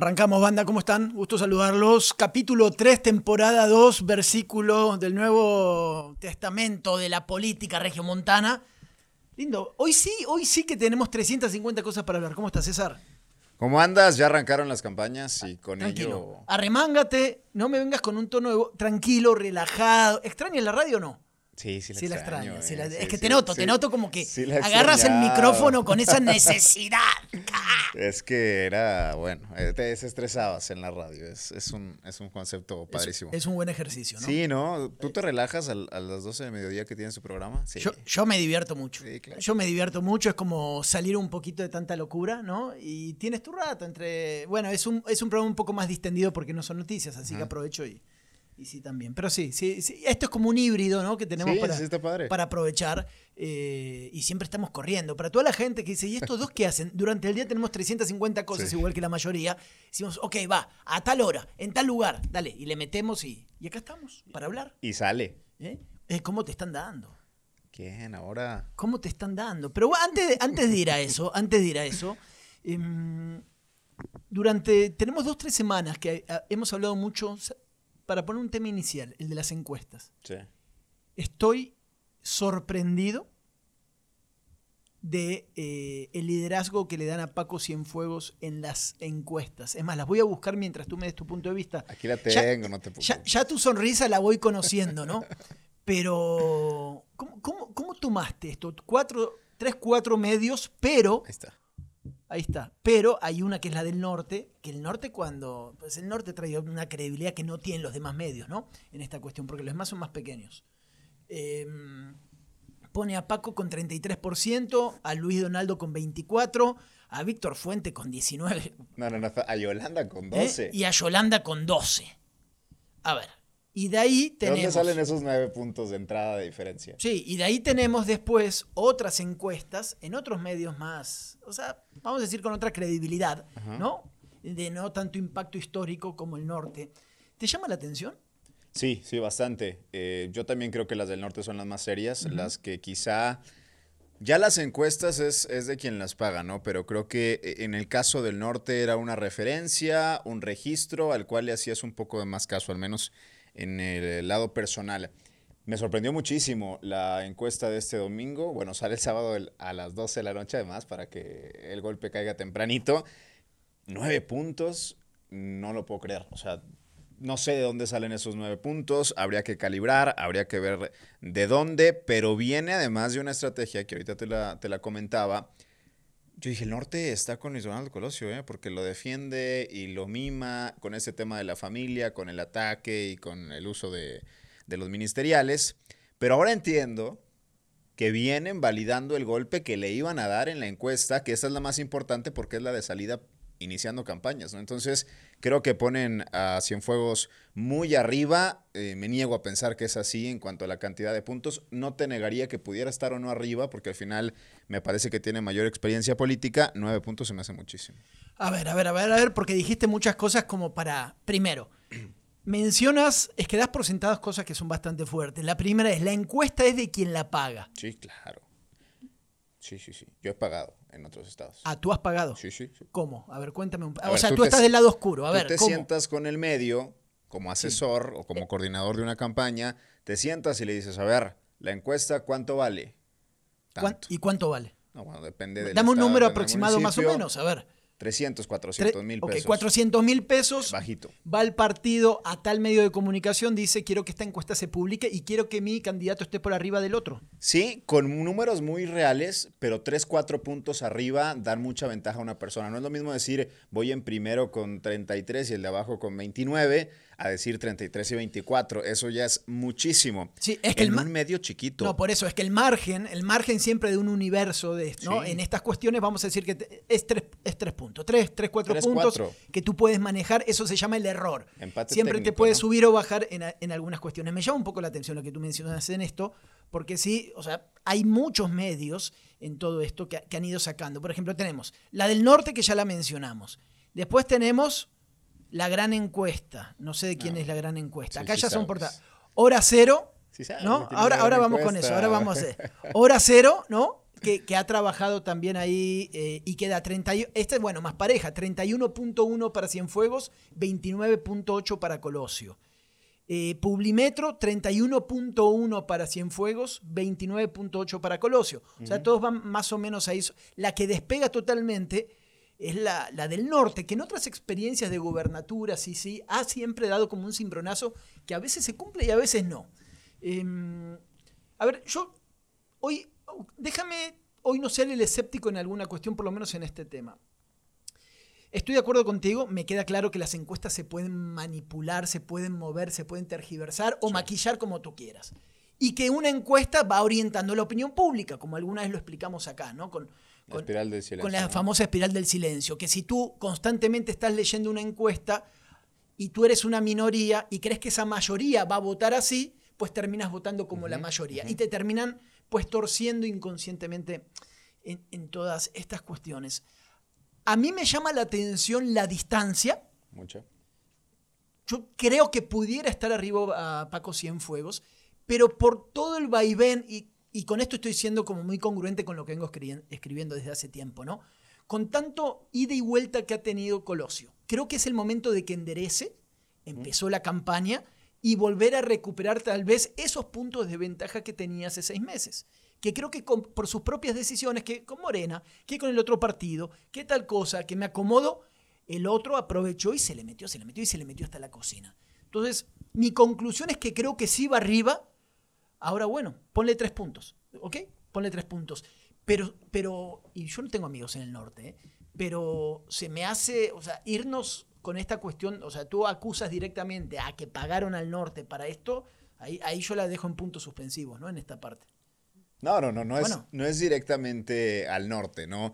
Arrancamos, banda, ¿cómo están? Gusto saludarlos. Capítulo 3, temporada 2, versículo del Nuevo Testamento de la política regiomontana. Lindo. Hoy sí, hoy sí que tenemos 350 cosas para hablar. ¿Cómo estás, César? ¿Cómo andas? Ya arrancaron las campañas y con Tranquilo. ello... Arremángate, no me vengas con un tono de- tranquilo, relajado. ¿Extrañas la radio o no? Sí, sí la Sí la extraño. sí eh, sí, es que te noto, te noto como que agarras el micrófono con esa necesidad. Es que era, bueno, eh, te desestresabas en la radio. Es, es, un, es un concepto padrísimo. es un buen ejercicio, ¿no? Sí, ¿no? ¿Tú te relajas al- a las 12 de mediodía que tienes tu programa? Yo, yo me divierto mucho. Sí, claro. Yo me divierto mucho, es como salir un poquito de tanta locura, ¿no? Y tienes tu rato entre... Bueno, es un, es un programa un poco más distendido porque no son noticias, así que aprovecho y, y sí también. Pero sí, sí, sí, esto es como un híbrido, ¿no? Que tenemos Sí, para, sí, para aprovechar eh, y siempre estamos corriendo. Para toda la gente que dice, ¿y estos dos qué hacen? Durante el día tenemos 350 cosas, igual que la mayoría. Decimos, ok, va, a tal hora, en tal lugar, dale, y le metemos y, y acá estamos, para hablar. Y sale. ¿eh? ¿Cómo te están dando? ¿Quién ahora? ¿Cómo te están dando? Pero antes de, antes de ir a eso, antes de ir a eso, em, durante, tenemos dos, tres semanas que eh, hemos hablado mucho, para poner un tema inicial, el de las encuestas. Sí. Estoy sorprendido de eh, el liderazgo que le dan a Paco Cienfuegos en las encuestas. Es más, las voy a buscar mientras tú me des tu punto de vista. Aquí la Ya- tengo, no te Ya, preocupes. ya tu sonrisa la voy conociendo, ¿no? Pero, ¿cómo, cómo, cómo tomaste esto? Cuatro, tres, cuatro medios, pero, Ahí está. Ahí está, pero hay una que es la del norte, que el norte cuando, pues el norte trae una credibilidad que no tienen los demás medios, ¿no? En esta cuestión, porque los demás son más pequeños. Em, pone a Paco con 33%, a Luis Donaldo con 24%, a Víctor Fuente con 19%, No, no, no. A Yolanda con ¿eh? 12. y a Yolanda con 12. A ver, y de ahí ¿De tenemos... dónde salen esos nueve puntos de entrada de diferencia? Sí, y de ahí tenemos después otras encuestas en otros medios más, o sea, vamos a decir con otra credibilidad, Ajá. ¿no? De no tanto impacto histórico como el norte. ¿Te llama la atención? Sí, sí, bastante. Eh, yo también creo que las del norte son las más serias, las que quizá... Ya las encuestas es, es de quien las paga, ¿no? Pero creo que eh, en el caso del norte era una referencia, un registro al cual le hacías un poco de más caso, al menos en el lado personal. Me sorprendió muchísimo la encuesta de este domingo. Bueno, sale el sábado a las 12 de la noche además para que el golpe caiga tempranito. Nueve puntos, no lo puedo creer. O sea, no sé de dónde salen esos nueve puntos, habría que calibrar, habría que ver de dónde, pero viene además de una estrategia que ahorita te la, te la comentaba. Yo dije, el norte está con Luis Donaldo Colosio, ¿eh? porque lo defiende y lo mima con ese tema de la familia, con el ataque y con el uso de, de los ministeriales. Pero ahora entiendo que vienen validando el golpe que le iban a dar en la encuesta, que esa es la más importante porque es la de salida iniciando campañas, ¿no? Entonces, creo que ponen a Cienfuegos muy arriba. eh, me niego a pensar que es así en cuanto a la cantidad de puntos. No te negaría que pudiera estar o no arriba, porque al final me parece que tiene mayor experiencia política. Nueve puntos se me hace muchísimo. A ver, a ver, a ver, a ver, porque dijiste muchas cosas como para, primero, mencionas, es que das por sentadas cosas que son bastante fuertes. La primera es, la encuesta es de quien la paga. Sí, claro. Sí, sí, sí. Yo he pagado en otros estados. Ah, tú has pagado. Sí, sí. sí. ¿Cómo? A ver, cuéntame un A O ver, sea, tú tú, te estás del lado oscuro. A Tú ver, te ¿cómo? sientas con el medio como asesor o como coordinador de una campaña, te sientas y le dices, a ver, la encuesta, ¿cuánto vale? ¿Cuán- Tanto. ¿Y cuánto vale? No, bueno, depende del Dame un estado, número aproximado más o menos, a ver. 300, Tre- 400 mil pesos. 400 mil pesos. Bajito. Va el partido a tal medio de comunicación, dice, quiero que esta encuesta se publique y quiero que mi candidato esté por arriba del otro. Sí, con números muy reales, pero 3, 4 puntos arriba dan mucha ventaja a una persona. No es lo mismo decir voy en primero con 33 y el de abajo con 29, a decir 33 y 24. Eso ya es muchísimo. Sí, es que en el un medio chiquito. No, por eso es que el margen, el margen siempre de un universo de ¿no? Sí. En estas cuestiones vamos a decir que te- es tres, es tres puntos. Tres, tres, cuatro Tres, puntos cuatro. que tú puedes manejar. Eso se llama el error. Empate siempre te técnico, puede ¿no? subir o bajar en, en algunas cuestiones. Me llama un poco la atención lo que tú mencionas en esto, porque sí, o sea, hay muchos medios en todo esto que, que han ido sacando. Por ejemplo, tenemos la del norte que ya la mencionamos. Después tenemos la gran encuesta. No sé de quién No. es la gran encuesta. Sí, Acá sí ya son portadas. Hora cero. Sí sabes ¿No? Ahora, ahora vamos con eso, ahora vamos a hacer. Hora cero, ¿no? que, que ha trabajado también ahí eh, y queda 30. Este, bueno, más pareja, 31.1 para Cienfuegos, 29.8 para Colosio. Eh, Publimetro, 31.1 para Cienfuegos, 29.8 para Colosio. O sea, todos van más o menos ahí. La que despega totalmente es la, la, del norte, que en otras experiencias de gobernatura, sí, sí, ha siempre dado como un cimbronazo que a veces se cumple y a veces no. Em, a ver, yo hoy, déjame hoy no ser el escéptico en alguna cuestión, por lo menos en este tema. Estoy de acuerdo contigo, me queda claro que las encuestas se pueden manipular, se pueden mover, se pueden tergiversar o sí. maquillar como tú quieras. Y que una encuesta va orientando la opinión pública, como alguna vez lo explicamos acá, ¿no? Con, la con, espiral del silencio, con la famosa espiral del silencio, que si tú constantemente estás leyendo una encuesta y tú eres una minoría y crees que esa mayoría va a votar así, pues terminas votando como uh -huh, la mayoría. Uh -huh. Y te terminan pues torciendo inconscientemente en, en todas estas cuestiones. A mí me llama la atención la distancia. Mucho. Yo creo que pudiera estar arriba a Paco Cienfuegos, pero por todo el vaivén, y, y, con esto estoy siendo como muy congruente con lo que vengo escribiendo desde hace tiempo, ¿no? Con tanto ida y vuelta que ha tenido Colosio. Creo que es el momento de que enderece, empezó la campaña, y volver a recuperar tal vez esos puntos de ventaja que tenía hace seis meses que creo que con, por sus propias decisiones, que con Morena, que con el otro partido, que tal cosa, que me acomodo, el otro aprovechó y se le metió, se le metió y se le metió hasta la cocina. Entonces, mi conclusión es que creo que sí va arriba. Ahora, bueno, ponle tres puntos, ¿ok? Ponle tres puntos. Pero, pero, y yo no tengo amigos en el norte, ¿eh? pero se me hace, o sea, irnos con esta cuestión, o sea, tú acusas directamente a que pagaron al norte para esto, ahí, ahí yo la dejo en puntos suspensivos, ¿no? En esta parte. No, no, no, no, bueno. es, no es directamente al norte, ¿no?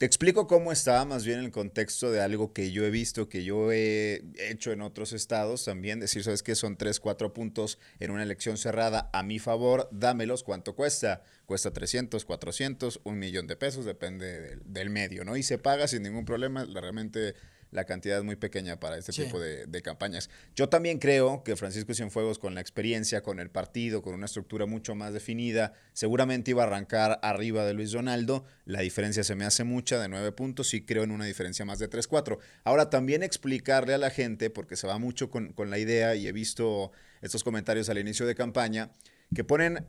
Te explico cómo está más bien el contexto de algo que yo he visto, que yo he hecho en otros estados también, decir, ¿sabes qué? Son 3, 4 puntos en una elección cerrada a mi favor, dámelos, ¿cuánto cuesta? Cuesta 300, 400, un millón de pesos, depende del, del medio, ¿no? Y se paga sin ningún problema, realmente la cantidad es muy pequeña para este sí. tipo de, de, campañas. Yo también creo que Francisco Cienfuegos, con la experiencia, con el partido, con una estructura mucho más definida, seguramente iba a arrancar arriba de Luis Donaldo. La diferencia se me hace mucha, de nueve puntos, y creo en una diferencia más de 3-4. Ahora, también explicarle a la gente, porque se va mucho con, con la idea, y he visto estos comentarios al inicio de campaña, que ponen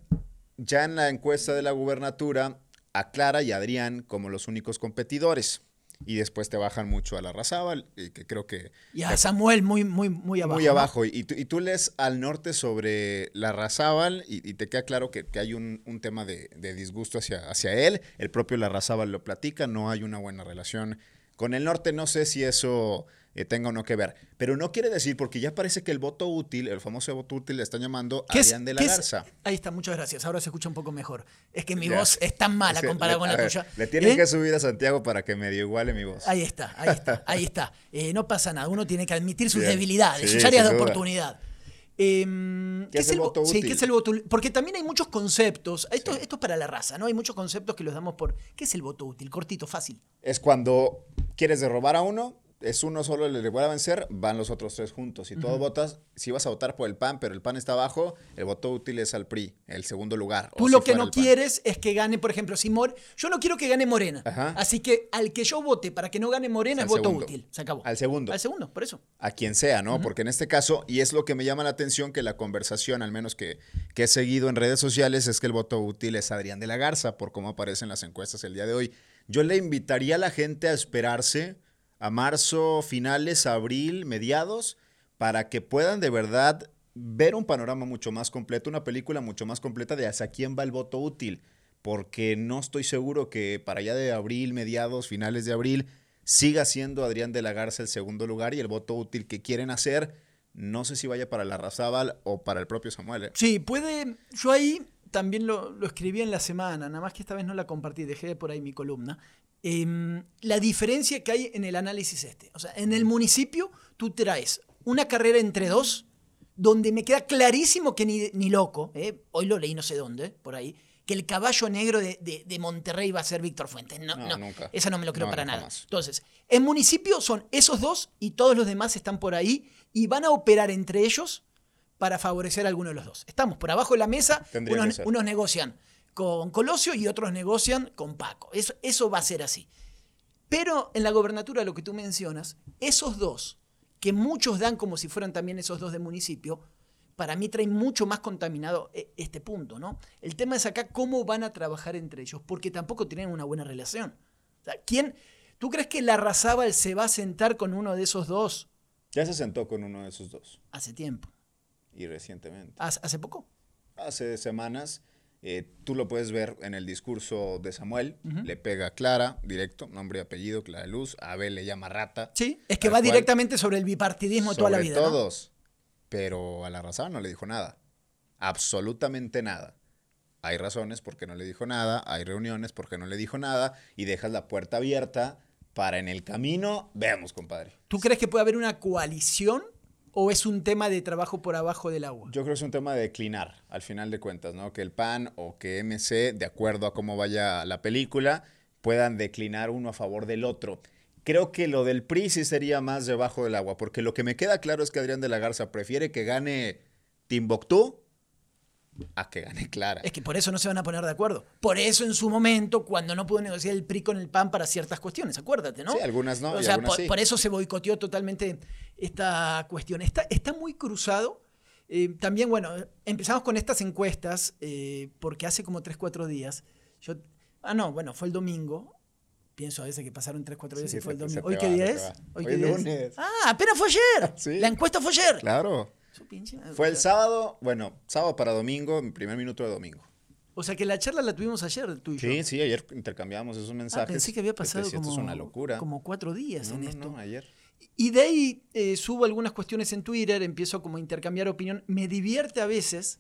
ya en la encuesta de la gubernatura a Clara y a Adrián como los únicos competidores y después te bajan mucho a la Razábal, que creo que... Y a Samuel muy, muy, muy abajo. Muy abajo. ¿no? Y, tú, y, tú, lees al norte sobre la Razábal y, y, te queda claro que, que hay un, un tema de, de, disgusto hacia, hacia él. El propio la Razábal lo platica, no hay una buena relación con el norte. No sé si eso eh, tenga o no que ver. Pero no quiere decir, porque ya parece que el voto útil, el famoso voto útil, le están llamando a Adrián de la Garza. Es? Ahí está, muchas gracias. Ahora se escucha un poco mejor. Es que mi ya. voz es tan mala comparada le, con la ver, tuya. Le tienen ¿Eh? que subir a Santiago para que medio iguale mi voz. Ahí está, ahí está, ahí está. Eh, no pasa nada, uno tiene que admitir sus Bien. debilidades, sí, sus áreas de oportunidad. Eh, ¿Qué, ¿qué, es el, voto útil? Sí, ¿qué es el voto Porque también hay muchos conceptos. Esto, sí. esto es para la raza, ¿no? Hay muchos conceptos que los damos por. ¿Qué es el voto útil? Cortito, fácil. Es cuando quieres derrobar a uno, es uno solo el que a vencer, van los otros tres juntos. Si uh -huh. todos votas, si vas a votar por el PAN, pero el PAN está abajo, el voto útil es al PRI, el segundo lugar. Tú lo si que no quieres es que gane, por ejemplo, si yo no quiero que gane Morena. Ajá. Así que al que yo vote para que no gane Morena es voto segundo. útil. Se acabó. Al segundo. Al segundo, por eso. A quien sea, ¿no? Uh -huh. Porque en este caso, y es lo que me llama la atención, que la conversación, al menos que, que he seguido en redes sociales, es que el voto útil es Adrián de la Garza, por cómo aparecen las encuestas el día de hoy. Yo le invitaría a la gente a esperarse a marzo, finales, abril, mediados, para que puedan de verdad ver un panorama mucho más completo, una película mucho más completa de hacia quién va el voto útil, porque no estoy seguro que para allá de abril, mediados, finales de abril, siga siendo Adrián de la Garza el segundo lugar y el voto útil que quieren hacer, no sé si vaya para la Razábal o para el propio Samuel. ¿eh? Sí, puede, yo ahí también lo, lo, escribí en la semana, nada más que esta vez no la compartí, dejé por ahí mi columna. Eh, la diferencia que hay en el análisis este. O sea, en el municipio tú traes una carrera entre dos, donde me queda clarísimo que ni, ni loco, eh, hoy lo leí no sé dónde, por ahí, que el caballo negro de, de, de Monterrey va a ser Víctor Fuentes. No, no, no nunca. esa no me lo creo no, para nada. Más. Entonces, en municipio son esos dos y todos los demás están por ahí y van a operar entre ellos para favorecer a alguno de los dos. Estamos por abajo de la mesa, unos, unos negocian con Colosio y otros negocian con Paco. Eso, eso va a ser así. Pero en la gobernatura, lo que tú mencionas, esos dos, que muchos dan como si fueran también esos dos de municipio, para mí traen mucho más contaminado eh, este punto, ¿no? El tema es acá cómo van a trabajar entre ellos, porque tampoco tienen una buena relación. O sea, ¿quién, ¿Tú crees que la Razábal se va a sentar con uno de esos dos? Ya se sentó con uno de esos dos. Hace tiempo. Y recientemente. ¿Hace poco? Hace semanas. Eh, tú lo puedes ver en el discurso de Samuel. Le pega a Clara, directo, nombre y apellido, Clara Luz. Abel le llama rata. Sí, es que va directamente sobre el bipartidismo toda la vida. Todos. Pero a la Razábal no le dijo nada. Absolutamente nada. Hay razones por qué no le dijo nada, hay reuniones por qué no le dijo nada, y dejas la puerta abierta para en el camino, veamos, compadre. ¿Tú crees que puede haber una coalición o es un tema de trabajo por abajo del agua? Yo creo que es un tema de declinar, al final de cuentas, ¿no? Que el PAN o que MC, de acuerdo a cómo vaya la película, puedan declinar uno a favor del otro. Creo que lo del PRI sí sería más debajo del agua, porque lo que me queda claro es que Adrián de la Garza prefiere que gane Timbuktu a que gane Clara. Es que por eso no se van a poner de acuerdo. Por eso en su momento, cuando no pudo negociar el PRI con el PAN para ciertas cuestiones, acuérdate, ¿no? Sí, algunas no. O sea, por, eso se boicoteó totalmente esta cuestión. Está, está muy cruzado. Eh, también, bueno, empezamos con estas encuestas, eh, porque hace como 3, 4 días, yo, ah, no, bueno, fue el domingo, pienso a veces que pasaron 3, 4 días y fue el domingo. ¿Hoy qué día es? Hoy, qué lunes. Ah, apenas fue ayer. La encuesta fue ayer. Claro. Fue el sábado, bueno, sábado para domingo, mi primer minuto de domingo. O sea que la charla la tuvimos ayer, tú y yo. Sí, sí, ayer intercambiamos esos mensajes. Ah, pensé que había pasado como, una locura. como cuatro días en esto. No, ayer. Y de ahí eh, subo algunas cuestiones en Twitter, empiezo como a intercambiar opinión. Me divierte a veces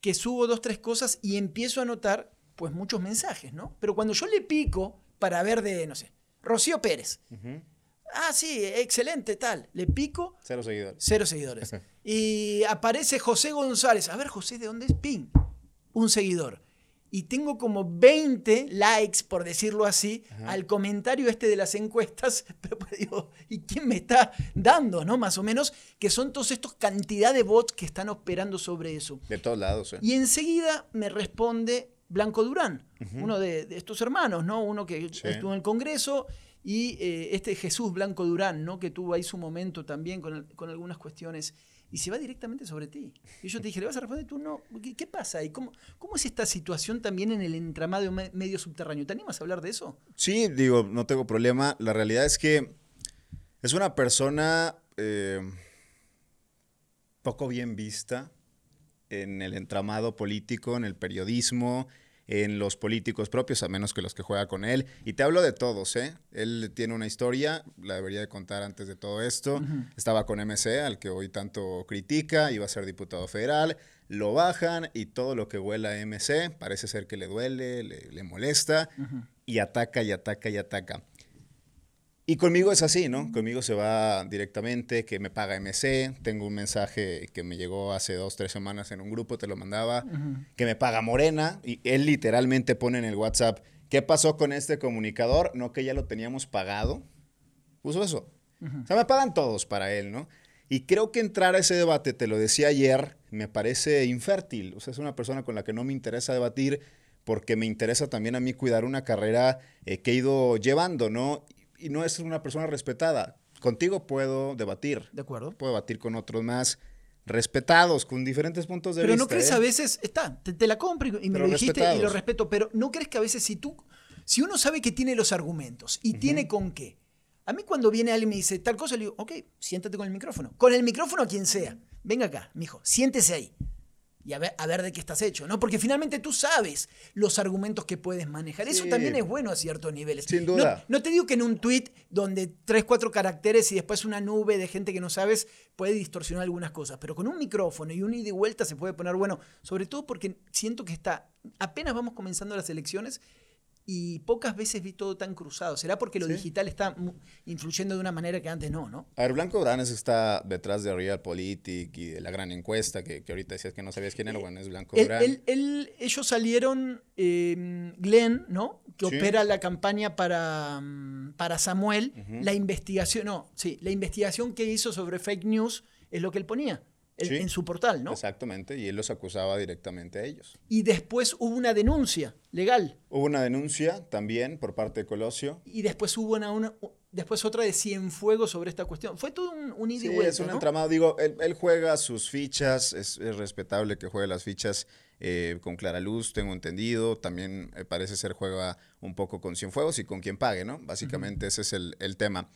que subo dos, tres cosas y empiezo a notar pues muchos mensajes, ¿no? Pero cuando yo le pico para ver de, no sé, Rocío Pérez. Ah, sí, excelente, tal. Le pico. Cero seguidores. Cero seguidores. y aparece José González. A ver, José, ¿de dónde es? Ping. Un seguidor. Y tengo como 20 likes, por decirlo así, al comentario este de las encuestas. Pero pues, digo, ¿y quién me está dando, no? Más o menos, que son todos estos cantidad de bots que están operando sobre eso. De todos lados, ¿eh? Y enseguida me responde Blanco Durán, uno de, estos hermanos, ¿no? Uno que estuvo en el Congreso y eh, este Jesús Blanco Durán, ¿no? que tuvo ahí su momento también con, algunas cuestiones, y se va directamente sobre ti. Y yo te dije, ¿le vas a responder? Tú no. ¿Qué, pasa ahí? ¿Cómo, ¿Cómo es esta situación también en el entramado medio subterráneo? ¿Te animas a hablar de eso? Sí, digo, no tengo problema. La realidad es que es una persona eh, poco bien vista en el entramado político, en el periodismo, en los políticos propios, a menos que los que juega con él. Y te hablo de todos, ¿eh? Él tiene una historia, la debería de contar antes de todo esto. Estaba con MC, al que hoy tanto critica, iba a ser diputado federal, lo bajan y todo lo que huela a MC parece ser que le duele, le, molesta, y ataca y ataca y ataca. Y conmigo es así, ¿no? Conmigo se va directamente, que me paga MC. Tengo un mensaje que me llegó hace dos, tres semanas en un grupo, te lo mandaba, que me paga Morena. Y él literalmente pone en el WhatsApp, ¿qué pasó con este comunicador? No que ya lo teníamos pagado. Puso eso. O sea, me pagan todos para él, ¿no? Y creo que entrar a ese debate, te lo decía ayer, me parece infértil. O sea, es una persona con la que no me interesa debatir porque me interesa también a mí cuidar una carrera eh, que he ido llevando, ¿no? Y no es una persona respetada. Contigo puedo debatir. De acuerdo. Puedo debatir con otros más respetados, con diferentes puntos de vista. Pero no crees ¿eh? a veces, está, te, la compro y, me lo dijiste y lo respeto, pero no crees que a veces si tú, si uno sabe que tiene los argumentos y tiene con qué, a mí cuando viene alguien y me dice tal cosa, le digo, ok, siéntate con el micrófono. Con el micrófono quien sea. Venga acá, mijo, siéntese ahí y a ver, a ver, de qué estás hecho, ¿no? Porque finalmente tú sabes los argumentos que puedes manejar. Eso también es bueno a ciertos niveles. Sin duda. No, te digo que en un tweet donde tres, cuatro caracteres y después una nube de gente que no sabes puede distorsionar algunas cosas, pero con un micrófono y un ida y vuelta se puede poner bueno, sobre todo porque siento que está, apenas vamos comenzando las elecciones y pocas veces vi todo tan cruzado. ¿Será porque lo digital está influyendo de una manera que antes no, no? A ver, Blanco Branes está detrás de Realpolitik y de la gran encuesta que, que ahorita decías que no sabías quién era, bueno, es Blanco él, ellos salieron, eh, Glenn, ¿no? Que opera la campaña para, mm, para Samuel, la investigación, no, sí, la investigación que hizo sobre fake news es lo que él ponía. En, su portal, ¿no? Exactamente, y él los acusaba directamente a ellos. Y después hubo una denuncia legal. Hubo una denuncia también por parte de Colosio. Y después hubo una, después otra de Cienfuegos sobre esta cuestión. Fue todo un, un ida y vuelta, es un entramado. Digo, él, juega sus fichas, es, respetable que juegue las fichas eh, con Clara Luz, tengo entendido. También eh, parece ser juega un poco con Cienfuegos y con quien pague, ¿no? Básicamente ese es el, el tema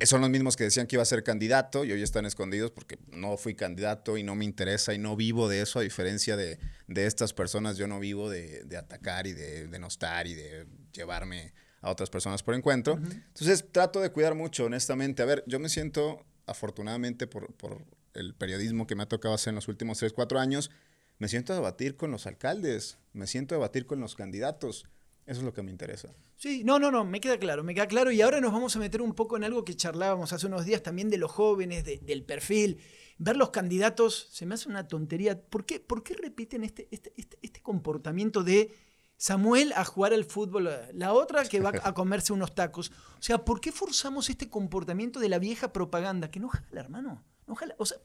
son los mismos que decían que iba a ser candidato y hoy están escondidos porque no fui candidato y no me interesa y no vivo de eso, a diferencia de, estas personas, yo no vivo de, atacar y de denostar y de llevarme a otras personas por encuentro. Entonces trato de cuidar mucho, honestamente. A ver, yo me siento, afortunadamente, por, por el periodismo que me ha tocado hacer en los últimos 3, 4 años, me siento a debatir con los alcaldes, me siento a debatir con los candidatos. Eso es lo que me interesa. Sí, no, no, no, me queda claro, me queda claro. Y ahora nos vamos a meter un poco en algo que charlábamos hace unos días también de los jóvenes, del perfil. Ver los candidatos se me hace una tontería. ¿Por qué, por qué repiten este, este, este, este comportamiento de Samuel a jugar al fútbol, la otra que va a comerse unos tacos? O sea, ¿por qué forzamos este comportamiento de la vieja propaganda? Que no jala, hermano. No jala. O sea,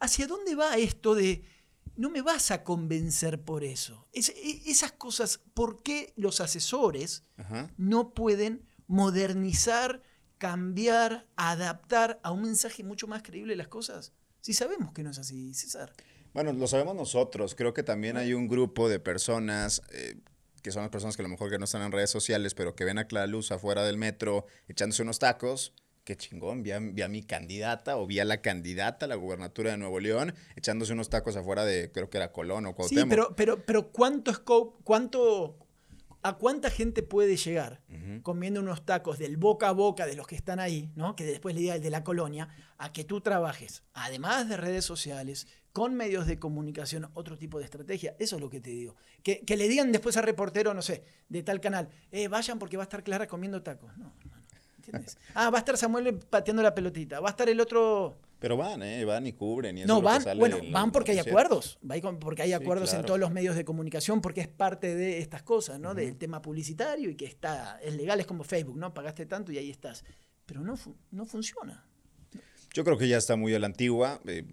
¿hacia dónde va esto de no me vas a convencer por eso. E, esas cosas, ¿por qué los asesores no pueden modernizar, cambiar, adaptar a un mensaje mucho más creíble las cosas? Si sabemos que no es así, César. Bueno, lo sabemos nosotros. Creo que también hay un grupo de personas eh, que son las personas que a lo mejor que no están en redes sociales, pero que ven a Clara Luz afuera del metro echándose unos tacos qué chingón, vi a, mi candidata o vi a la candidata a la gubernatura de Nuevo León echándose unos tacos afuera de, creo que era Colón o Cuauhtémoc. Sí, pero, pero, pero ¿cuánto scope, cuánto, a cuánta gente puede llegar comiendo unos tacos del boca a boca de los que están ahí, ¿no? que después le diga el de la colonia, a que tú trabajes, además de redes sociales, con medios de comunicación, otro tipo de estrategia. Eso es lo que te digo. Que, le digan después al reportero, no sé, de tal canal, eh, vayan porque va a estar Clara comiendo tacos. No, no. Ah, va a estar Samuel pateando la pelotita, va a estar el otro... Pero van, ¿eh? Van y cubren. Y no, van, bueno, van porque hay acuerdos. Porque hay acuerdos en todos los medios de comunicación, porque es parte de estas cosas, ¿no? Del tema publicitario y que está, es legal, es como Facebook, ¿no? Pagaste tanto y ahí estás. Pero no, no funciona. Yo creo que ya está muy a la antigua. Eh,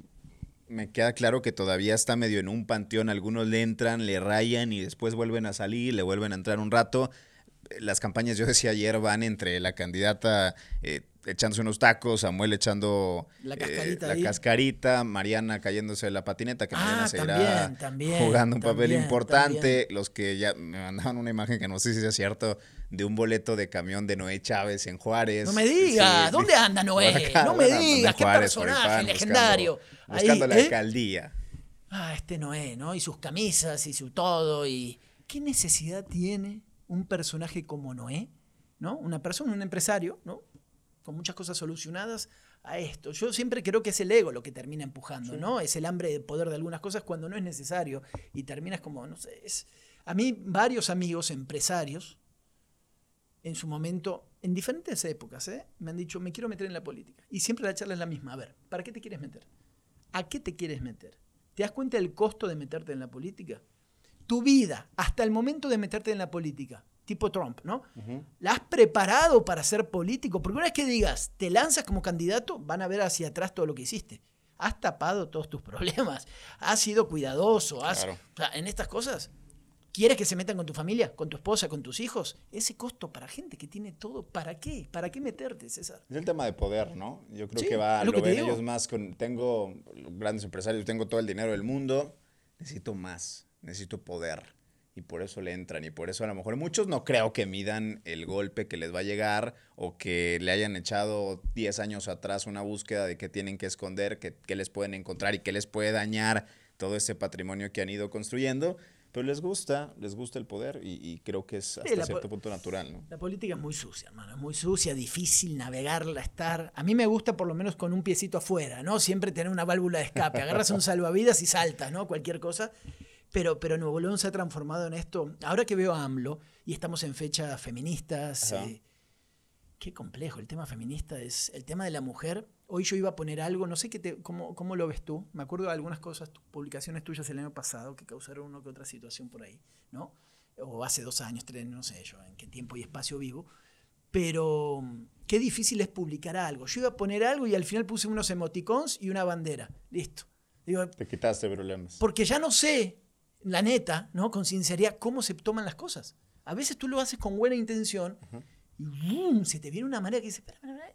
me queda claro que todavía está medio en un panteón. Algunos le entran, le rayan y después vuelven a salir, le vuelven a entrar un rato las campañas, yo decía ayer, van entre la candidata eh, echándose unos tacos, Samuel echando la eh, cascarita, Mariana cayéndose la patineta, que Mariana seguirá jugando un papel importante. Los que ya me mandaban una imagen que no sé si es cierto, de un boleto de camión de Noé Chávez en Juárez. No me digas, ¿dónde anda Noé? no me digas, qué personaje legendario. Buscando, la ¿eh? alcaldía. Ah, este Noé, ¿no? Y sus camisas y su todo. y ¿Qué necesidad tiene un personaje como Noé, ¿no? Una persona, un empresario, ¿no? Con muchas cosas solucionadas a esto. Yo siempre creo que es el ego lo que termina empujando, ¿no? Es el hambre de poder de algunas cosas cuando no es necesario y terminas como, no sé, es... A mí varios amigos empresarios en su momento, en diferentes épocas, ¿eh? me han dicho, me quiero meter en la política. Y siempre la charla es la misma. A ver, ¿para qué te quieres meter? ¿A qué te quieres meter? ¿Te das cuenta del costo de meterte en la política? Tu vida hasta el momento de meterte en la política, tipo Trump, ¿no? ¿La has preparado para ser político? Porque una vez que digas, te lanzas como candidato, van a ver hacia atrás todo lo que hiciste. Has tapado todos tus problemas, has sido cuidadoso, has, en estas cosas. ¿Quieres que se metan con tu familia, con tu esposa, con tus hijos? Ese costo para gente que tiene todo, ¿para qué? ¿Para qué meterte, César? Es el tema de poder, ¿no? Yo creo que va, lo, lo ven ellos más con, tengo grandes empresarios, tengo todo el dinero del mundo, necesito más necesito poder. Y por eso le entran. Y por eso a lo mejor muchos no creo que midan el golpe que les va a llegar o que le hayan echado 10 años atrás una búsqueda de qué tienen que esconder, qué, les pueden encontrar y qué les puede dañar todo ese patrimonio que han ido construyendo. Pero les gusta, les gusta el poder y, creo que es hasta cierto punto natural. ¿no? La política es muy sucia, hermano, es muy sucia, difícil navegarla, estar. A mí me gusta por lo menos con un piecito afuera, ¿no? Siempre tener una válvula de escape. Agarras un salvavidas y saltas, ¿no? Cualquier cosa. Pero, pero Nuevo León se ha transformado en esto. Ahora que veo a AMLO y estamos en fechas feministas, eh, qué complejo. El tema feminista es el tema de la mujer. Hoy yo iba a poner algo, no sé qué te, cómo, cómo lo ves tú. Me acuerdo de algunas cosas, publicaciones tuyas el año pasado que causaron una que otra situación por ahí, ¿no? O hace dos años, tres, no sé yo en qué tiempo y espacio vivo. Pero qué difícil es publicar algo. Yo iba a poner algo y al final puse unos emoticons y una bandera. Listo Digo, Te quitaste problemas. porque ya no sé, la neta, ¿no? Con sinceridad, cómo se toman las cosas. A veces tú lo haces con buena intención y ¡bum! se te viene una manera que dice,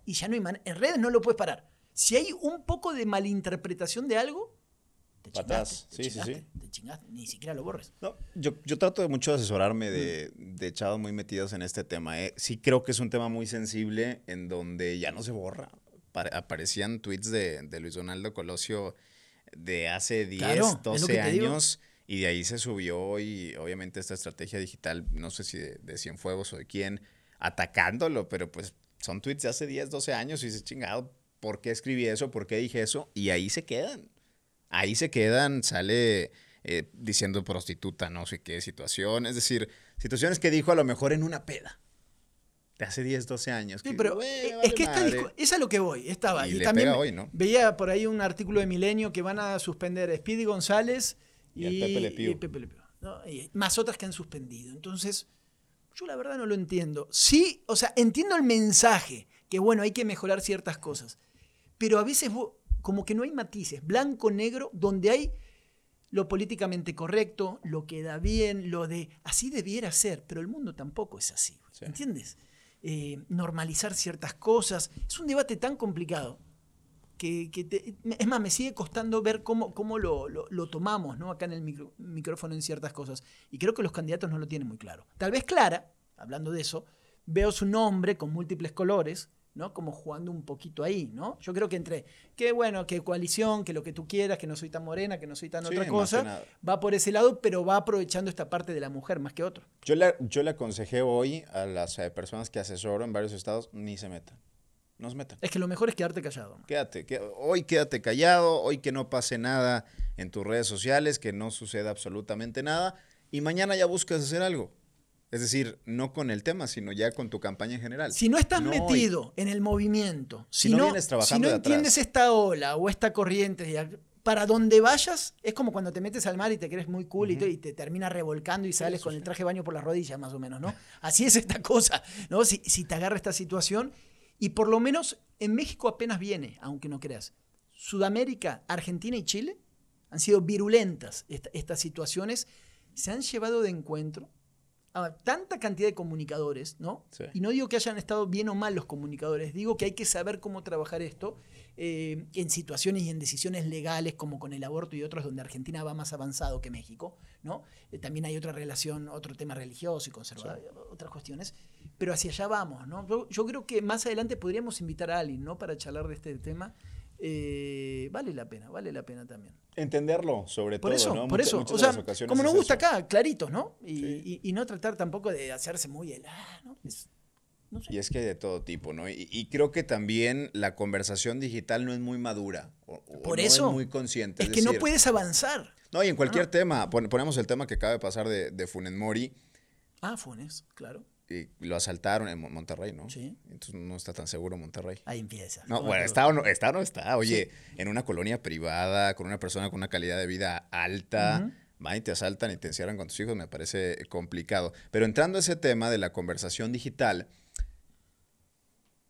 y ya no hay manera. En redes no lo puedes parar. Si hay un poco de malinterpretación de algo, te Pa' chingaste. te Sí, sí, sí. chingaste, Te chingaste, ni siquiera lo borres. No, yo, yo trato de mucho de asesorarme Mm. de, de chavos muy metidos en este tema. ¿eh? Sí creo que es un tema muy sensible en donde ya no se borra. Pare- aparecían tweets de, de Luis Donaldo Colosio de hace 10, Claro, es lo 12 que te digo. Y de ahí se subió y obviamente esta estrategia digital, no sé si de, de Cienfuegos o de quién, atacándolo, pero pues son tweets de hace 10, 12 años y dices, chingado, ¿por qué escribí eso? ¿Por qué dije eso? Y ahí se quedan. Ahí se quedan, sale eh, diciendo prostituta, no sé qué situación. Es decir, situaciones que dijo a lo mejor en una peda. De hace 10, 12 años. Sí, que, pero güey, eh, vale es que esta discu- es a lo que voy. Estaba. Y Y, le también pega hoy, ¿no? veía por ahí un artículo de Milenio que van a suspender a Speedy González Y y, al Pepe Le Pew. y Pepe Le Pew, ¿no? Y más otras que han suspendido. Entonces, yo la verdad no lo entiendo. Sí, o sea, entiendo el mensaje, que bueno, hay que mejorar ciertas cosas. Pero a veces como que no hay matices, blanco, negro, donde hay lo políticamente correcto, lo que da bien, lo de así debiera ser, pero el mundo tampoco es así, Sí. ¿entiendes? Eh, normalizar ciertas cosas, es un debate tan complicado que, que te- es más, me sigue costando ver cómo, cómo lo, lo- lo tomamos ¿no? acá en el micro- micrófono en ciertas cosas. Y creo que los candidatos no lo tienen muy claro. Tal vez Clara, hablando de eso, veo su nombre con múltiples colores, ¿no? Como jugando un poquito ahí, ¿no? Yo creo que entre, que bueno, que coalición, que lo que tú quieras, que no soy tan morena, que no soy tan Sí, otra cosa, va por ese lado, pero va aprovechando esta parte de la mujer más que otro. Yo le, yo le aconsejé hoy a las eh, personas que asesoro en varios estados, ni se metan. No se metan. Es que lo mejor es quedarte callado. ¿no? Quédate, que- hoy quédate callado, hoy que no pase nada en tus redes sociales, que no suceda absolutamente nada, y mañana ya buscas hacer algo. Es decir, no con el tema, sino ya con tu campaña en general. Si no estás No, metido en el movimiento, si, Si no no, vienes si trabajando no de atrás. entiendes esta ola o esta corriente, para donde vayas, es como cuando te metes al mar y te crees muy cool y, te, y te termina revolcando y sales con el traje de baño por las rodillas, más o menos, ¿no? Así es esta cosa, ¿no? Si, si te agarra esta situación, y por lo menos en México apenas viene, aunque no creas. Sudamérica, Argentina y Chile han sido virulentas esta- estas situaciones, se han llevado de encuentro a tanta cantidad de comunicadores, ¿no? Sí. Y no digo que hayan estado bien o mal los comunicadores, digo que hay que saber cómo trabajar esto eh, en situaciones y en decisiones legales como con el aborto y otros donde Argentina va más avanzado que México, ¿no? Eh, también hay otra relación, otro tema religioso y conservador, otras cuestiones, pero hacia allá vamos, ¿no? Yo, yo creo que más adelante podríamos invitar a alguien, ¿no? Para charlar de este tema. Eh, vale la pena, vale la pena también. Entenderlo, sobre Por todo, eso, ¿no? por eso. muchas O de sea, como nos gusta eso. acá, claritos, ¿no? Y, Sí. y- y no tratar tampoco de hacerse muy el. ah, ¿no? Es- no sé. Y es que hay de todo tipo, ¿no? Y, y creo que también la conversación digital no es muy madura. O, o Por no eso. es muy consciente. Es que no puedes avanzar. No, y en cualquier tema, pon- ponemos el tema que acaba de pasar de, de Funenmori, Ah, Funes, claro. Y lo asaltaron en Mon- Monterrey, ¿no? Sí. Entonces no está tan seguro Monterrey. Ahí empieza. No, ¿Cómo bueno, está o no está. O no está. Oye, en una colonia privada, con una persona con una calidad de vida alta, van y te asaltan y te encierran con tus hijos, me parece complicado. Pero entrando a ese tema de la conversación digital,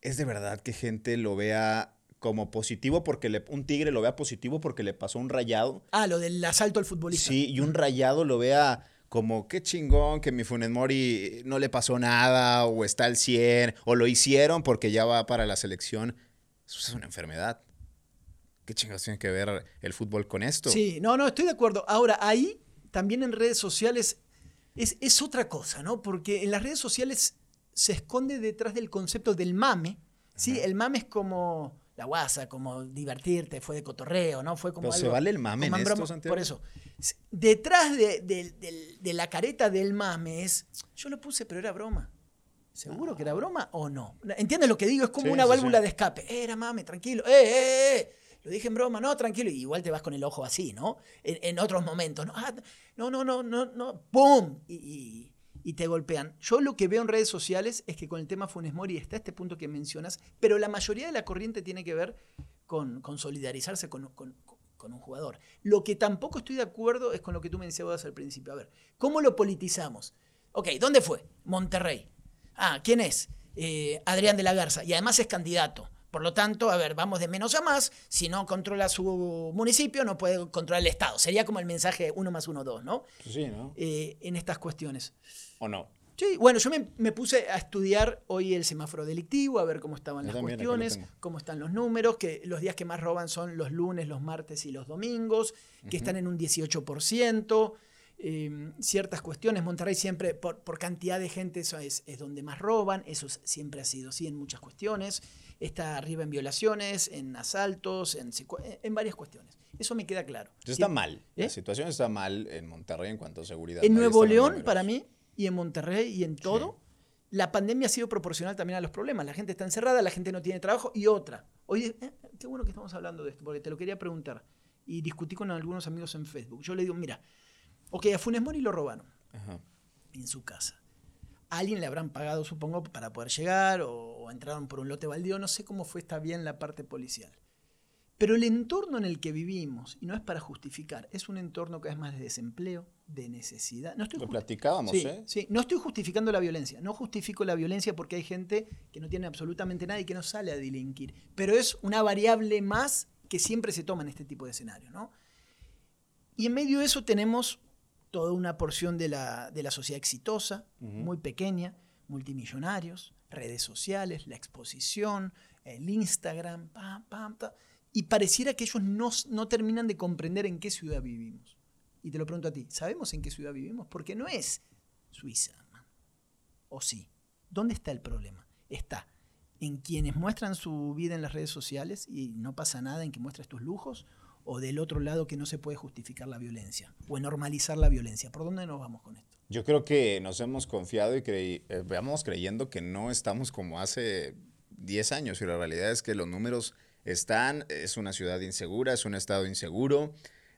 es de verdad que gente lo vea como positivo porque le, un tigre lo vea positivo porque le pasó un rayado. Ah, lo del asalto al futbolista. Sí, y un rayado lo vea como qué chingón que mi Funes Mori no le pasó nada o está al 100 o lo hicieron porque ya va para la selección. Eso es una enfermedad. ¿Qué chingados tiene que ver el fútbol con esto? Sí, no, no, estoy de acuerdo. Ahora, ahí también en redes sociales es, es otra cosa, ¿no? Porque en las redes sociales se esconde detrás del concepto del mame. Sí, el mame es como la guasa, como divertirte, fue de cotorreo, ¿no? Fue como Pero se vale el mame en esto, Santiago. Por eso. Detrás de, de- del- de la careta del mame es, yo lo puse, pero era broma. ¿Seguro que era broma o no? ¿Entiendes lo que digo? Es como Sí, una sí, válvula sí. de escape. Eh, era mame, tranquilo. Eh, eh, eh. Lo dije en broma, no, tranquilo. Y igual te vas con el ojo así, ¿no? En, en otros momentos, ¿no? Ah, no, no, no, no, no. ¡Pum! Y, y- y te golpean. Yo lo que veo en redes sociales es que con el tema Funes Mori está este punto que mencionas, pero la mayoría de la corriente tiene que ver con, con solidarizarse con, con- un jugador. Lo que tampoco estoy de acuerdo es con lo que tú mencionabas al principio. A ver, ¿cómo lo politizamos? Ok, ¿dónde fue? Monterrey. Ah, ¿quién es? Eh, Adrián de la Garza. Y además es candidato. Por lo tanto, a ver, vamos de menos a más. Si no controla su municipio, no puede controlar el Estado. Sería como el mensaje 1 más 1, 2, ¿no? Sí, ¿no? Eh, en estas cuestiones. ¿O no? Sí, bueno, yo me, me, puse a estudiar hoy el semáforo delictivo, a ver cómo estaban Yo las cuestiones, cómo están los números, que los días que más roban son los lunes, los martes y los domingos, que están en un 18%. Eh, ciertas cuestiones, Monterrey siempre, por, por cantidad de gente, eso es, es donde más roban, eso es- siempre ha sido así en muchas cuestiones. Está arriba en violaciones, en asaltos, en, en varias cuestiones. Eso me queda claro. Entonces está mal. ¿Eh? La situación está mal en Monterrey en cuanto a seguridad. En Nuevo León, para mí, y en Monterrey y en todo, la pandemia ha sido proporcional también a los problemas. La gente está encerrada, la gente no tiene trabajo y otra. Oye, eh, qué bueno que estamos hablando de esto, porque te lo quería preguntar. Y discutí con algunos amigos en Facebook. Yo le digo, mira, ok, a Funes Mori lo robaron Ajá. en su casa. A alguien le habrán pagado, supongo, para poder llegar o, o entraron por un lote baldío. No sé cómo fue, está bien la parte policial. Pero el entorno en el que vivimos, y no es para justificar, es un entorno que es más de desempleo, de necesidad. No estoy Lo platicábamos, Sí, ¿eh? sí, no estoy justificando la violencia. No justifico la violencia porque hay gente que no tiene absolutamente nada y que no sale a delinquir. Pero es una variable más que siempre se toma en este tipo de escenarios, ¿no? Y en medio de eso tenemos toda una porción de la, de la sociedad exitosa, muy pequeña, multimillonarios, redes sociales, la exposición, el Instagram, pam, pam, ta, y pareciera que ellos no, no terminan de comprender en qué ciudad vivimos. Y te lo pregunto a ti, ¿sabemos en qué ciudad vivimos? Porque no es Suiza, man. ¿o sí? ¿Dónde está el problema? Está en quienes muestran su vida en las redes sociales y no pasa nada en que muestres tus lujos, o del otro lado que no se puede justificar la violencia, o normalizar la violencia. ¿Por dónde nos vamos con esto? Yo creo que nos hemos confiado y creí, eh, vamos creyendo que no estamos como hace 10 años y la realidad es que los números están, es una ciudad insegura, es un estado inseguro,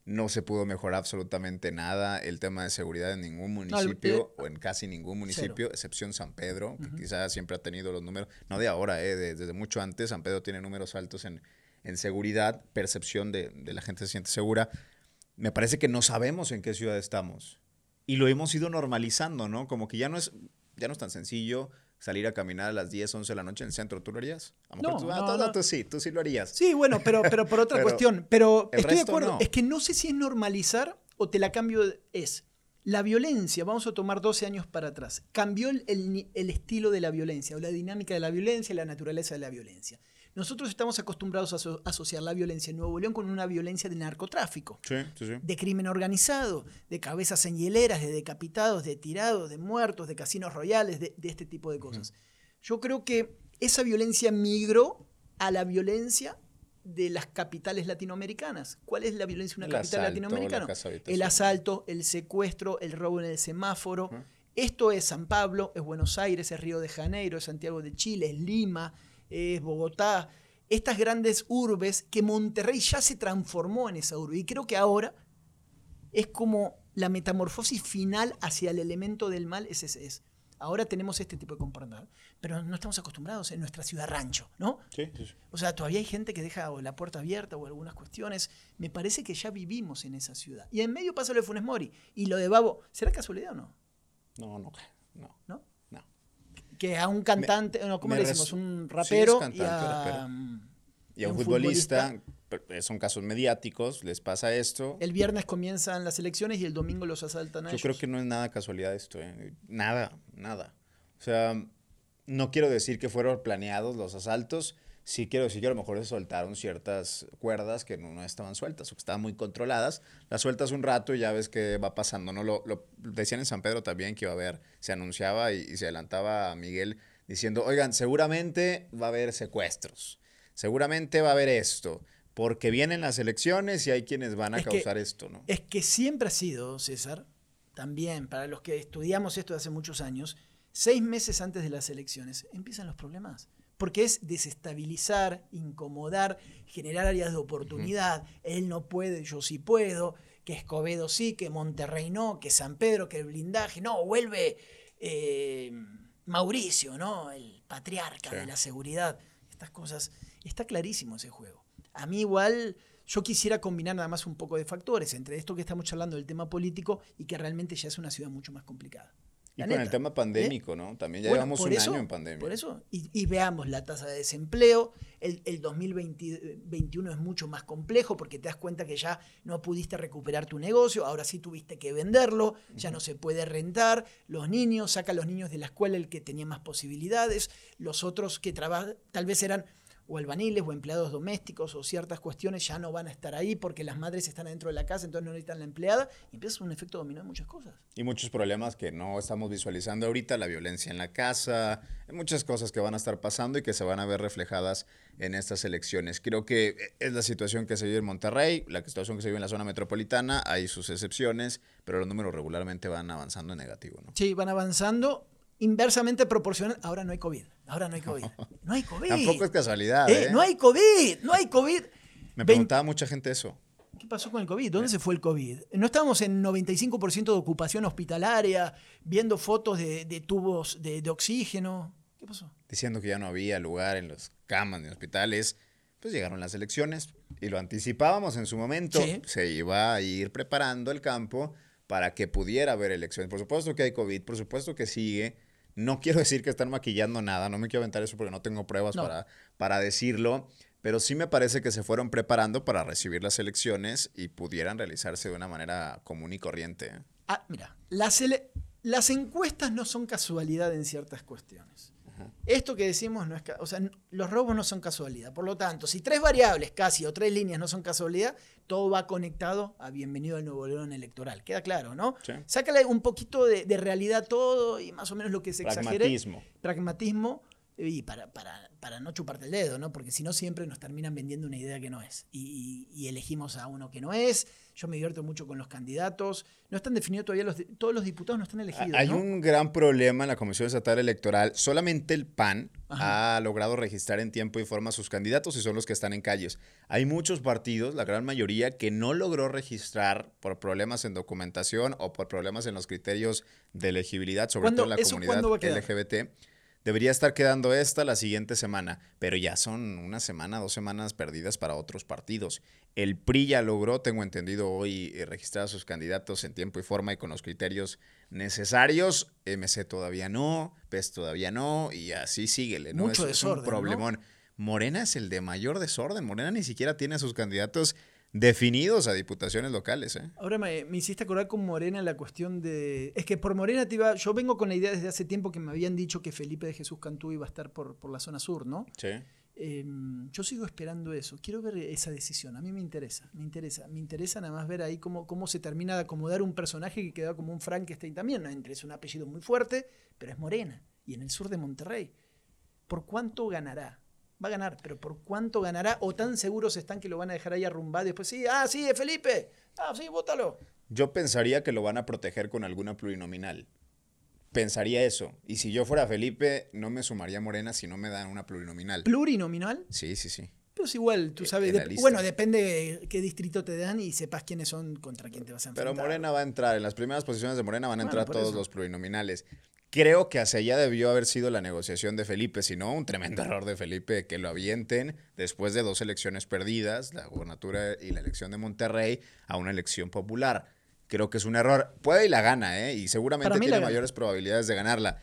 no se pudo mejorar absolutamente nada el tema de seguridad en ningún municipio o en casi ningún municipio, excepción San Pedro, que quizás siempre ha tenido los números, no de ahora, eh, de- desde mucho antes, San Pedro tiene números altos en, en seguridad, percepción de, de la gente se siente segura. Me parece que no sabemos en qué ciudad estamos y lo hemos ido normalizando, ¿no? Como que ya no es, ya no es tan sencillo salir a caminar a las 10, 11 de la noche en el centro. ¿Tú lo harías? A lo mejor No, tú, ah, no, tú- no. tú sí, tú sí lo harías. Sí, bueno, pero, pero por otra Pero cuestión. Pero estoy de acuerdo. Es que no sé si es normalizar o te la cambio. Es la violencia, vamos a tomar 12 años para atrás. Cambió el, el el estilo de la violencia, o la dinámica de la violencia, la naturaleza de la violencia. Nosotros estamos acostumbrados a aso- asociar la violencia en Nuevo León con una violencia de narcotráfico Sí, sí, sí. de crimen organizado, de cabezas en hieleras, de decapitados, de tirados, de muertos, de casinos royales, de, de este tipo de cosas. Yo creo que esa violencia migró a la violencia de las capitales latinoamericanas. ¿Cuál es la violencia de una El capital asalto, latinoamericana? la. El asalto, el secuestro, el robo en el semáforo. Esto es San Pablo, es Buenos Aires, es Río de Janeiro, es Santiago de Chile, es Lima, es Bogotá. Estas grandes urbes que Monterrey ya se transformó en esa urbe. Y creo que ahora es como la metamorfosis final hacia el elemento del mal es ese. Es. Ahora tenemos este tipo de comportamiento, pero no estamos acostumbrados en nuestra ciudad rancho, ¿no? Sí, sí, sí. O sea, todavía hay gente que deja la puerta abierta o algunas cuestiones. Me parece que ya vivimos en esa ciudad. Y en medio pasa lo de Funes Mori. Y lo de Babo, ¿será casualidad o no? No, no, no, ¿No? Que a un cantante, no, ¿cómo me le decimos? Un Sí, rapero y cantante, a... rapero. mm, Y a un un futbolista, pero son casos mediáticos, les pasa esto. El viernes comienzan las elecciones y el domingo los asaltan a Yo ellos. creo que no es nada casualidad esto, ¿eh? Nada, nada. O sea, no quiero decir que fueron planeados los asaltos, sí quiero decir que a lo mejor se soltaron ciertas cuerdas que no, no estaban sueltas o que estaban muy controladas. Las sueltas un rato y ya ves que va pasando, ¿no? Lo, lo decían en San Pedro también que iba a haber, se anunciaba y, y se adelantaba a Miguel diciendo, oigan, seguramente va a haber secuestros, seguramente va a haber esto, porque vienen las elecciones y hay quienes van a Es que- causar esto, ¿no? Es que siempre ha sido, César, también para los que estudiamos esto de hace muchos años, seis meses antes de las elecciones empiezan los problemas. Porque es desestabilizar, incomodar, generar áreas de oportunidad. Él no puede, yo sí puedo, que Escobedo sí, que Monterrey no, que San Pedro, que el blindaje, no, vuelve eh, Mauricio, ¿no? El patriarca Sí. de la seguridad. Estas cosas. Está clarísimo ese juego. A mí igual yo quisiera combinar nada más un poco de factores entre esto que estamos charlando del tema político y que realmente ya es una ciudad mucho más complicada. Y con el tema pandémico, ¿no? También ya llevamos un año en pandemia. Por eso, y, veamos la tasa de desempleo. El, el 2021 es mucho más complejo porque te das cuenta que ya no pudiste recuperar tu negocio, ahora sí tuviste que venderlo, ya no se puede rentar. Los niños, saca a los niños de la escuela el que tenía más posibilidades, los otros que trabajan, tal vez eran o albaniles o empleados domésticos o ciertas cuestiones ya no van a estar ahí porque las madres están dentro de la casa, entonces no necesitan la empleada y empieza un efecto dominó en muchas cosas. Y muchos problemas que no estamos visualizando ahorita, la violencia en la casa, muchas cosas que van a estar pasando y que se van a ver reflejadas en estas elecciones. Creo que es la situación que se vive en Monterrey, la situación que se vive en la zona metropolitana, hay sus excepciones, pero los números regularmente van avanzando en negativo. ¿no? Sí, van avanzando inversamente proporcional. Ahora no hay COVID. Ahora no hay COVID. No hay COVID. Tampoco es casualidad. Eh, ¿eh? No hay COVID. No hay COVID. Me preguntaba mucha gente eso. ¿Qué pasó con el COVID? ¿Dónde se fue el COVID? No estábamos en 95% de ocupación hospitalaria, viendo fotos de, tubos de, oxígeno. ¿Qué pasó? Diciendo que ya no había lugar en las camas ni hospitales. Pues llegaron las elecciones y lo anticipábamos en su momento. Se iba a ir preparando el campo para que pudiera haber elecciones. Por supuesto que hay COVID, por supuesto que sigue no quiero decir que están maquillando nada, no me quiero aventar eso porque no tengo pruebas Para, para decirlo, pero sí me parece que se fueron preparando para recibir las elecciones y pudieran realizarse de una manera común y corriente. Ah, mira, las, las encuestas no son casualidad en ciertas cuestiones. Esto que decimos no es, o sea, los robos no son casualidad. Por lo tanto, si tres variables casi o tres líneas no son casualidad, todo va conectado a bienvenido al nuevo león electoral. Queda claro, ¿no? Sácale un poquito de, realidad todo y más o menos lo que se exagere. Pragmatismo. Pragmatismo y para, para, para, no chuparte el dedo, ¿no? Porque si no, siempre nos terminan vendiendo una idea que no es. Y, elegimos a uno que no es. Yo me divierto mucho con los candidatos. No están definidos todavía los. Todos los diputados no están elegidos. Hay un gran problema en la Comisión Estatal Electoral. Solamente el PAN ha logrado registrar en tiempo y forma a sus candidatos y son los que están en calles. Hay muchos partidos, la gran mayoría, que no logró registrar por problemas en documentación o por problemas en los criterios de elegibilidad, sobre todo en la comunidad LGBT Debería estar quedando esta la siguiente semana, pero ya son una semana, dos semanas perdidas para otros partidos. El PRI ya logró, tengo entendido hoy, eh, registrar a sus candidatos en tiempo y forma y con los criterios necesarios. MC todavía no, PES todavía no, y así síguele. ¿no? Mucho desorden. un problemón. Morena es el de mayor desorden. Morena ni siquiera tiene a sus candidatos definidos a diputaciones locales. ¿eh? Ahora me, hiciste acordar con Morena la cuestión de... Es que por Morena te iba... Yo vengo con la idea desde hace tiempo que me habían dicho que Felipe de Jesús Cantú iba a estar por, por la zona sur, ¿no? Sí. Em, yo sigo esperando eso. Quiero ver esa decisión. A mí me interesa, me interesa. Me interesa nada más ver ahí cómo, cómo se termina de acomodar un personaje que queda como un Frankenstein también. ¿no? Es un apellido muy fuerte, pero es Morena. Y en el sur de Monterrey. ¿Por cuánto ganará? Va a ganar, pero ¿por cuánto ganará? ¿O tan seguros están que lo van a dejar ahí arrumbado y después sí, ah, sí, es Felipe, ah, sí, vótalo? Yo pensaría que lo van a proteger con alguna plurinominal. Pensaría eso. Y si yo fuera Felipe, no me sumaría Morena si no me dan una plurinominal. ¿Plurinominal? Sí, sí, sí. Pero es igual, tú eh, sabes. bueno, depende qué distrito te dan y sepas quiénes son contra quién te vas a enfrentar. Pero Morena va a entrar, en las primeras posiciones de Morena van a entrar todos los plurinominales. Creo que hacia allá debió haber sido la negociación de Felipe, si no, un tremendo error de Felipe que lo avienten después de dos elecciones perdidas, la gobernatura y la elección de Monterrey, a una elección popular. Creo que es un error. Puede y la gana, ¿eh? Y seguramente tiene mayores probabilidades de ganarla.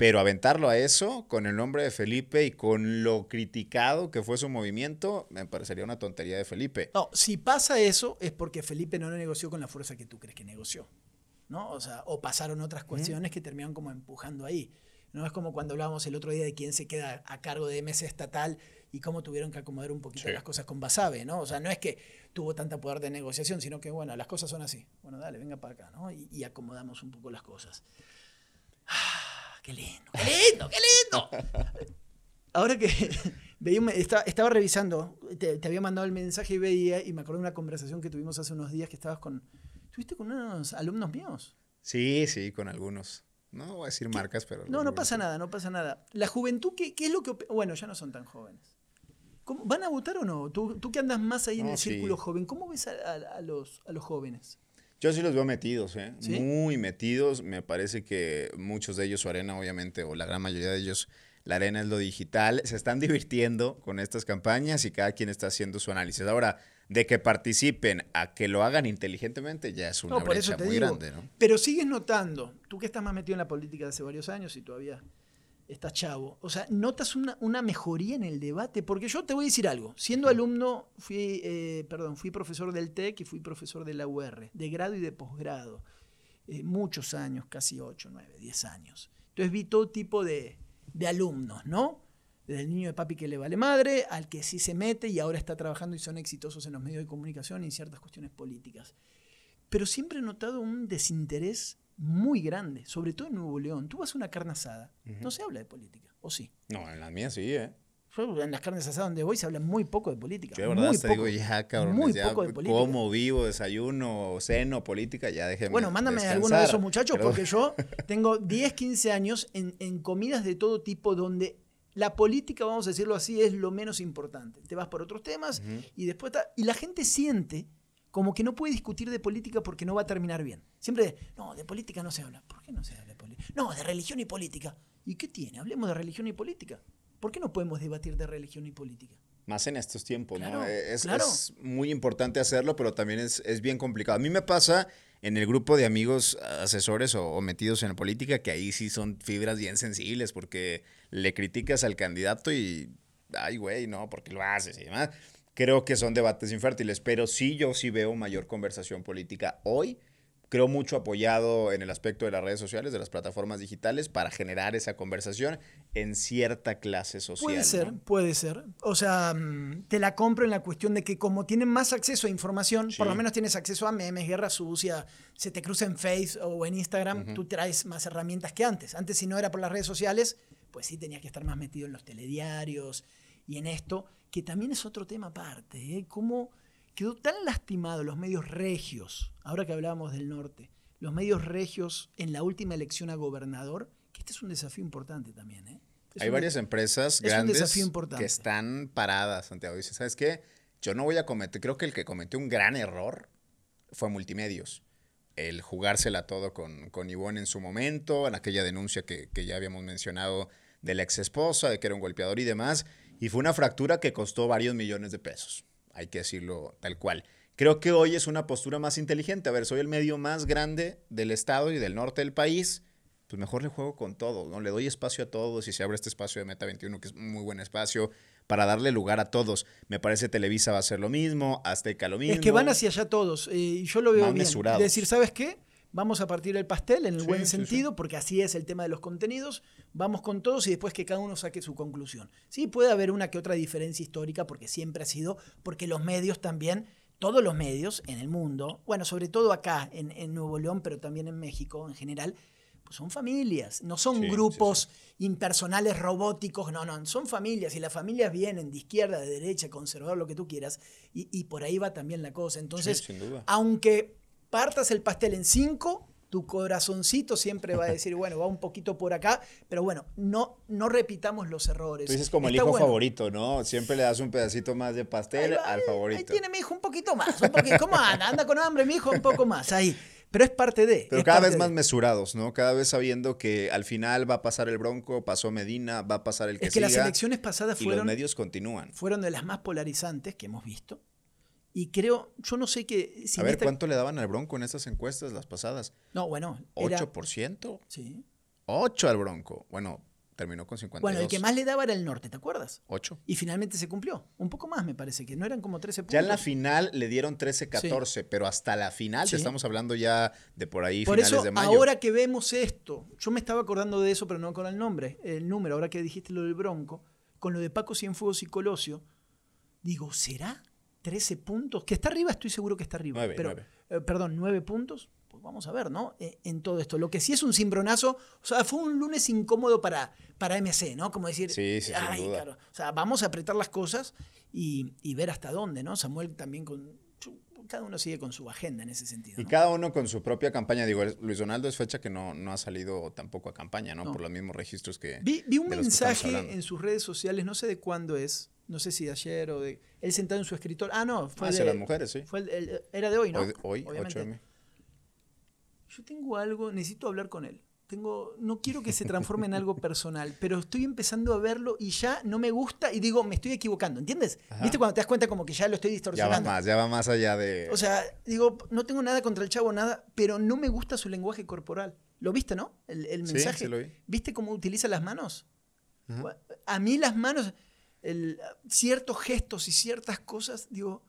Pero aventarlo a eso, con el nombre de Felipe y con lo criticado que fue su movimiento, me parecería una tontería de Felipe. No, si pasa eso, es porque Felipe no lo negoció con la fuerza que tú crees que negoció. ¿No? O, sea, o pasaron otras cuestiones que terminaron como empujando ahí. No es como cuando hablábamos el otro día de quién se queda a cargo de MS estatal y cómo tuvieron que acomodar un poquito las cosas con Basabe, ¿no? O sea, no es que tuvo tanta poder de negociación, sino que, bueno, las cosas son así. Bueno, dale, venga para acá, ¿no? Y, acomodamos un poco las cosas. ¡Ah, ¡Qué lindo! ¡Qué lindo! ¡Qué lindo! Ahora que veía, estaba, estaba revisando, te, te, había mandado el mensaje y veía, y me acordé de una conversación que tuvimos hace unos días que estabas con, ¿Estuviste con unos alumnos míos? Sí, sí, con algunos. No voy a decir marcas, pero... No, no pasa nada, no pasa nada. La juventud, ¿qué, qué es lo que... Bueno, ya no son tan jóvenes. ¿Van a votar o no? Tú, tú que andas más ahí en el círculo joven, ¿cómo ves a, los, a los jóvenes? Yo sí los veo metidos, ¿eh? Muy metidos. Me parece que muchos de ellos, su arena, obviamente, o la gran mayoría de ellos, la arena es lo digital, se están divirtiendo con estas campañas y cada quien está haciendo su análisis. Ahora, de que participen a que lo hagan inteligentemente ya es una No, por brecha eso te muy digo. grande, ¿no? Pero sigues notando, tú que estás más metido en la política de hace varios años y todavía estás chavo, o sea, notas una, una mejoría en el debate, porque yo te voy a decir algo, siendo alumno, fui, eh, perdón, fui profesor del TEC y fui profesor de la UR, de grado y de posgrado, eh, muchos años, casi 8, 9, 10 años. Entonces vi todo tipo de, de alumnos, ¿no? Desde el niño de papi que le vale madre, al que sí se mete y ahora está trabajando y son exitosos en los medios de comunicación y en ciertas cuestiones políticas pero siempre he notado un desinterés muy grande, sobre todo en Nuevo León. Tú vas a una carne asada, no se habla de política, ¿o sí? No, en las mías sí, ¿eh? En las carnes asadas donde voy se habla muy poco de política. Yo de verdad muy te poco, digo, ya, cabrón, Muy ya poco de política. como vivo, desayuno, ceno, política, ya déjeme Bueno, mándame a alguno de esos muchachos Perdón. porque yo tengo 10, 15 años en, en comidas de todo tipo donde la política, vamos a decirlo así, es lo menos importante. Te vas por otros temas y después... ta- y la gente siente como que no puede discutir de política porque no va a terminar bien. Siempre, no, de política no se habla. ¿Por qué no se habla de política? No, de religión y política. ¿Y qué tiene? Hablemos de religión y política. ¿Por qué no podemos debatir de religión y política? Más en estos tiempos, Claro, ¿no? Es, claro. es muy importante hacerlo, pero también es, es bien complicado. A mí me pasa en el grupo de amigos asesores o, o metidos en la política que ahí sí son fibras bien sensibles porque le criticas al candidato y, ay, güey, no, porque lo haces y demás. Creo que son debates infértiles, pero sí yo sí veo mayor conversación política hoy. Creo mucho apoyado en el aspecto de las redes sociales, de las plataformas digitales, para generar esa conversación en cierta clase social. Puede ser, ¿no? puede ser. O sea, mm, te la compro en la cuestión de que como tienen más acceso a información, por lo menos tienes acceso a memes, guerra sucia, se te cruza en Face o en Instagram, tú traes más herramientas que antes. Antes si no era por las redes sociales, pues sí tenías que estar más metido en los telediarios y en esto, que también es otro tema aparte. ¿eh? Cómo quedó tan lastimado los medios regios, ahora que hablábamos del norte, los medios regios en la última elección a gobernador, que este es un desafío importante también. ¿eh? Hay un- varias empresas grandes que están paradas, Santiago. Dice, ¿sabes qué? Yo no voy a cometer, creo que el que cometió un gran error fue Multimedios. El jugársela todo con, con Ivonne en su momento, en aquella denuncia que, que ya habíamos mencionado de la ex esposa, de que era un golpeador y demás. Y fue una fractura que costó varios millones de pesos. Hay que decirlo tal cual. Creo que hoy es una postura más inteligente. A ver, soy el medio más grande del estado y del norte del país pues mejor le juego con todo, ¿no? Le doy espacio a todos y se abre este espacio de Meta 21, que es un muy buen espacio, para darle lugar a todos. Me parece Televisa va a ser lo mismo, Azteca lo mismo. Es que van hacia allá todos. eh, y yo lo veo Más bien. mesurados. Es decir, ¿sabes qué? Vamos a partir el pastel en el Sí, buen sí, sí. sentido, porque así es el tema de los contenidos. Vamos con todos y después que cada uno saque su conclusión. Sí, puede haber una que otra diferencia histórica, porque siempre ha sido, porque los medios también, todos los medios en el mundo, bueno, sobre todo acá en, en Nuevo León, pero también en México en general, pues son familias, no son grupos impersonales robóticos, no, no, son familias y las familias vienen de izquierda, de derecha, conservador, lo que tú quieras, y, y por ahí va también la cosa. Entonces, Sí, sin duda. aunque partas el pastel en cinco, tu corazoncito siempre va a decir, bueno, va un poquito por acá, pero bueno, no, no repitamos los errores. Tú dices como el hijo bueno. favorito, ¿no? Siempre le das un pedacito más de pastel va, al favorito. Ahí tiene mi hijo un poquito más, un poquito. ¿Cómo anda? Anda con hambre, mi hijo, un poco más, ahí. Pero es parte de. Pero cada vez de. más mesurados, ¿no? Cada vez sabiendo que al final va a pasar el Bronco, pasó Medina, va a pasar el que Es que las elecciones pasadas y los fueron, medios continúan. fueron de las más polarizantes que hemos visto. Y creo, yo no sé qué. si a ver, esta- ¿cuánto le daban al Bronco en estas encuestas, las pasadas? No, bueno. Era, ¿8%? sí. 8 al Bronco. Bueno, terminó con 52. Bueno, el que más le daba era el norte, ¿te acuerdas? 8. Y finalmente se cumplió. Un poco más, me parece, que no eran como 13 puntos. Ya en la final le dieron 13-14, pero hasta la final, Sí. te estamos hablando ya de por ahí Por finales eso, de mayo. ahora que vemos esto, yo me estaba acordando de eso, pero no con el nombre, el número, ahora que dijiste lo del Bronco, con lo de Paco Cienfuegos y Colosio, digo, ¿será 13 puntos? Que está arriba, estoy seguro que está arriba. Pero, eh, perdón, 9 puntos. Pues vamos a ver, ¿no? Eh, en todo esto. Lo que sí es un cimbronazo, o sea, fue un lunes incómodo para, para MC, ¿no? Como decir, Sí, sí, ay, claro. O sea, vamos a apretar las cosas y, y ver hasta dónde, ¿no? Samuel también con. Cada uno sigue con su agenda en ese sentido. Y cada uno con su propia campaña. Digo, Luis Donaldo es fecha que no, no ha salido tampoco a campaña, ¿no? No. Por los mismos registros que. Vi, vi un mensaje en sus redes sociales, no sé de cuándo es, no sé si de ayer o de. Él sentado en su escritorio. Ah, no, fue Hacia de. las mujeres, sí. fue el- el- era de hoy, ¿no? Hoy, hoy Obviamente. 8M. Yo tengo algo, necesito hablar con él. Tengo, no quiero que se transforme en algo personal, pero estoy empezando a verlo y ya no me gusta y digo, me estoy equivocando, ¿entiendes? ¿Viste cuando te das cuenta como que ya lo estoy Ya distorsionando? va más, ya va más allá de... O sea, digo, no tengo nada contra el chavo, nada, pero no me gusta su lenguaje corporal. ¿Lo viste, no? El, el Sí, mensaje. sí lo vi. ¿Viste cómo utiliza las manos? Ajá. A mí las manos, el- ciertos gestos y ciertas cosas, digo,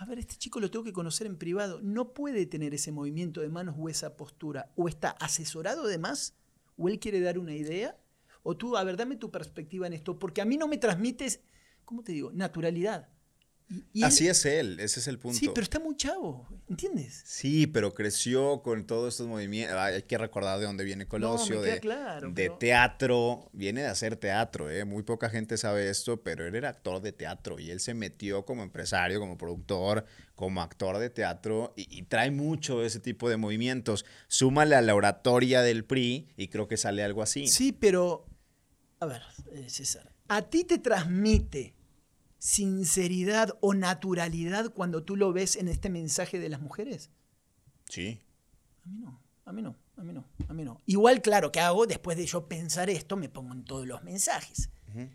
a ver, este chico lo tengo que conocer en privado. No puede tener ese movimiento de manos o esa postura. O está asesorado de más, o él quiere dar una idea, o tú, a ver, dame tu perspectiva en esto, porque a mí no me transmites, ¿cómo te digo? Naturalidad. Y- él- Así es él, ese es el punto. Sí, pero está muy chavo, ¿entiendes? Sí, pero creció con todos estos movimientos. Ay, Hay que recordar de dónde viene Colosio, queda de, claro, de pero- teatro. Viene de hacer teatro, ¿eh? Muy poca gente sabe esto, pero él era actor de teatro y él se metió como empresario, como productor, como actor de teatro y, y trae mucho ese tipo de movimientos. Súmale a la oratoria del PRI y creo que sale algo así. Sí, pero, a ver, eh, César, ¿a ti te transmite sinceridad o naturalidad cuando tú lo ves en este mensaje de las mujeres? Sí. A mí no, a mí no, a mí no, a mí no. Igual, claro, que hago después de yo pensar esto, me pongo en todos los mensajes.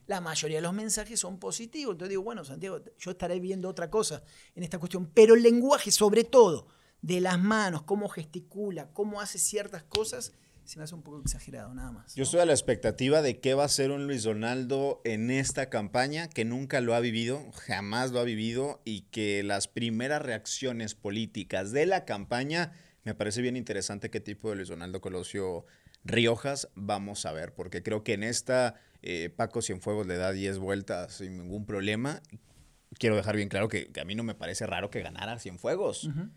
La mayoría de los mensajes son positivos. Entonces digo, bueno, Santiago, yo estaré viendo otra cosa en esta cuestión. Pero el lenguaje, sobre todo, de las manos, cómo gesticula, cómo hace ciertas cosas, se me hace un poco exagerado, nada más. Yo estoy a la expectativa de qué va a ser un Luis Donaldo en esta campaña, que nunca lo ha vivido, jamás lo ha vivido, y que las primeras reacciones políticas de la campaña, me parece bien interesante qué tipo de Luis Donaldo Colosio Riojas vamos a ver, porque creo que en esta eh, Paco Cienfuegos le da 10 vueltas sin ningún problema. Quiero dejar bien claro que, que a mí no me parece raro que ganara Cienfuegos. Ujú.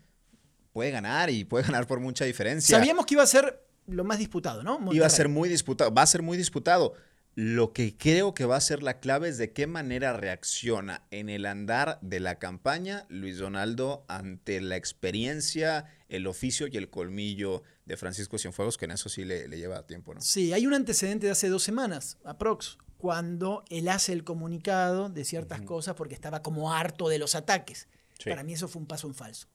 Puede ganar y puede ganar por mucha diferencia. Sabíamos que iba a ser lo más disputado, ¿no? Iba a ser muy disputado, va a ser muy disputado. Lo que creo que va a ser la clave es de qué manera reacciona en el andar de la campaña Luis Donaldo ante la experiencia, el oficio y el colmillo de Francisco Cienfuegos, que en eso sí le, le lleva tiempo, ¿no? Sí, hay un antecedente de hace dos semanas, aprox, cuando él hace el comunicado de ciertas cosas porque estaba como harto de los ataques. Sí. Para mí eso fue un paso en falso.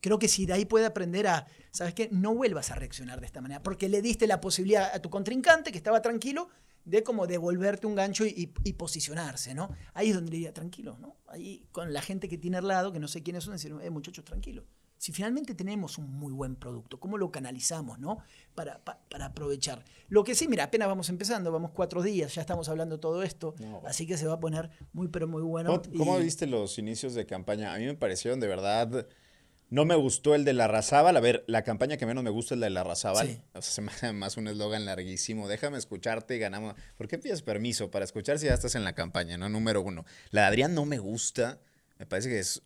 Creo que si de ahí puede aprender a, ¿sabes qué? No vuelvas a reaccionar de esta manera, porque le diste la posibilidad a tu contrincante, que estaba tranquilo, de como devolverte un gancho y, y- y posicionarse, ¿no? Ahí es donde diría, tranquilo, ¿no? Ahí con la gente que tiene al lado, que no sé quiénes son, decir, eh, muchachos, tranquilo. Si finalmente tenemos un muy buen producto, ¿cómo lo canalizamos, no? Para, pa- para aprovechar. Lo que sí, mira, apenas vamos empezando, vamos cuatro días, ya estamos hablando todo esto, No. así que se va a poner muy, pero muy bueno. ¿Cómo, viste los inicios de campaña? A mí me parecieron de verdad. No me gustó el de la Razábal. A ver, la campaña que menos me gusta es la de la Razábal. Sí. O sea, se me hace más un eslogan larguísimo. Déjame escucharte y ganamos. ¿Por qué pides permiso para escuchar si ya estás en la campaña, no? Número uno. La de Adrián no me gusta. Me parece que es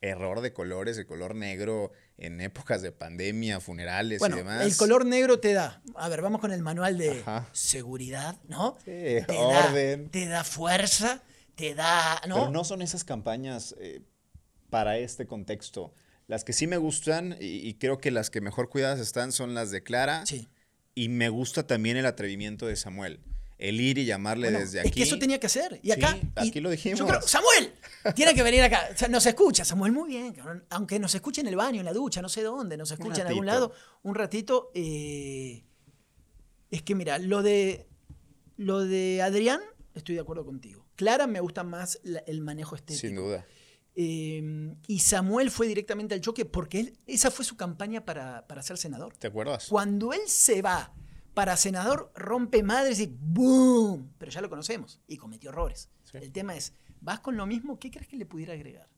error de colores, el color negro en épocas de pandemia, funerales Bueno, y demás. el color negro te da, a ver, vamos con el manual de Ajá. seguridad, ¿no? Sí, te orden. Da, te da fuerza, te da, ¿no? Pero no son esas campañas eh, para este contexto. Las que sí me gustan y, y creo que las que mejor cuidadas están son las de Clara. Sí. Y me gusta también el atrevimiento de Samuel. El ir y llamarle Bueno, desde es aquí. que eso tenía que hacer. Y Sí, acá. y aquí lo dijimos. Yo creo, Samuel, tiene que venir acá. O sea, nos escucha, Samuel, muy bien. Aunque nos escuche en el baño, en la ducha, no sé dónde, nos escucha en algún lado, un ratito. eh, es que mira, lo de, lo de Adrián, estoy de acuerdo contigo. Clara me gusta más la- el manejo estético. Sin duda. Eh, y Samuel fue directamente al choque porque él, esa fue su campaña para, para ser senador. ¿Te acuerdas? Cuando él se va para senador, rompe madres y ¡boom! Pero ya lo conocemos y cometió errores. Sí. El tema es, ¿vas con lo mismo? ¿Qué crees que le pudiera agregar?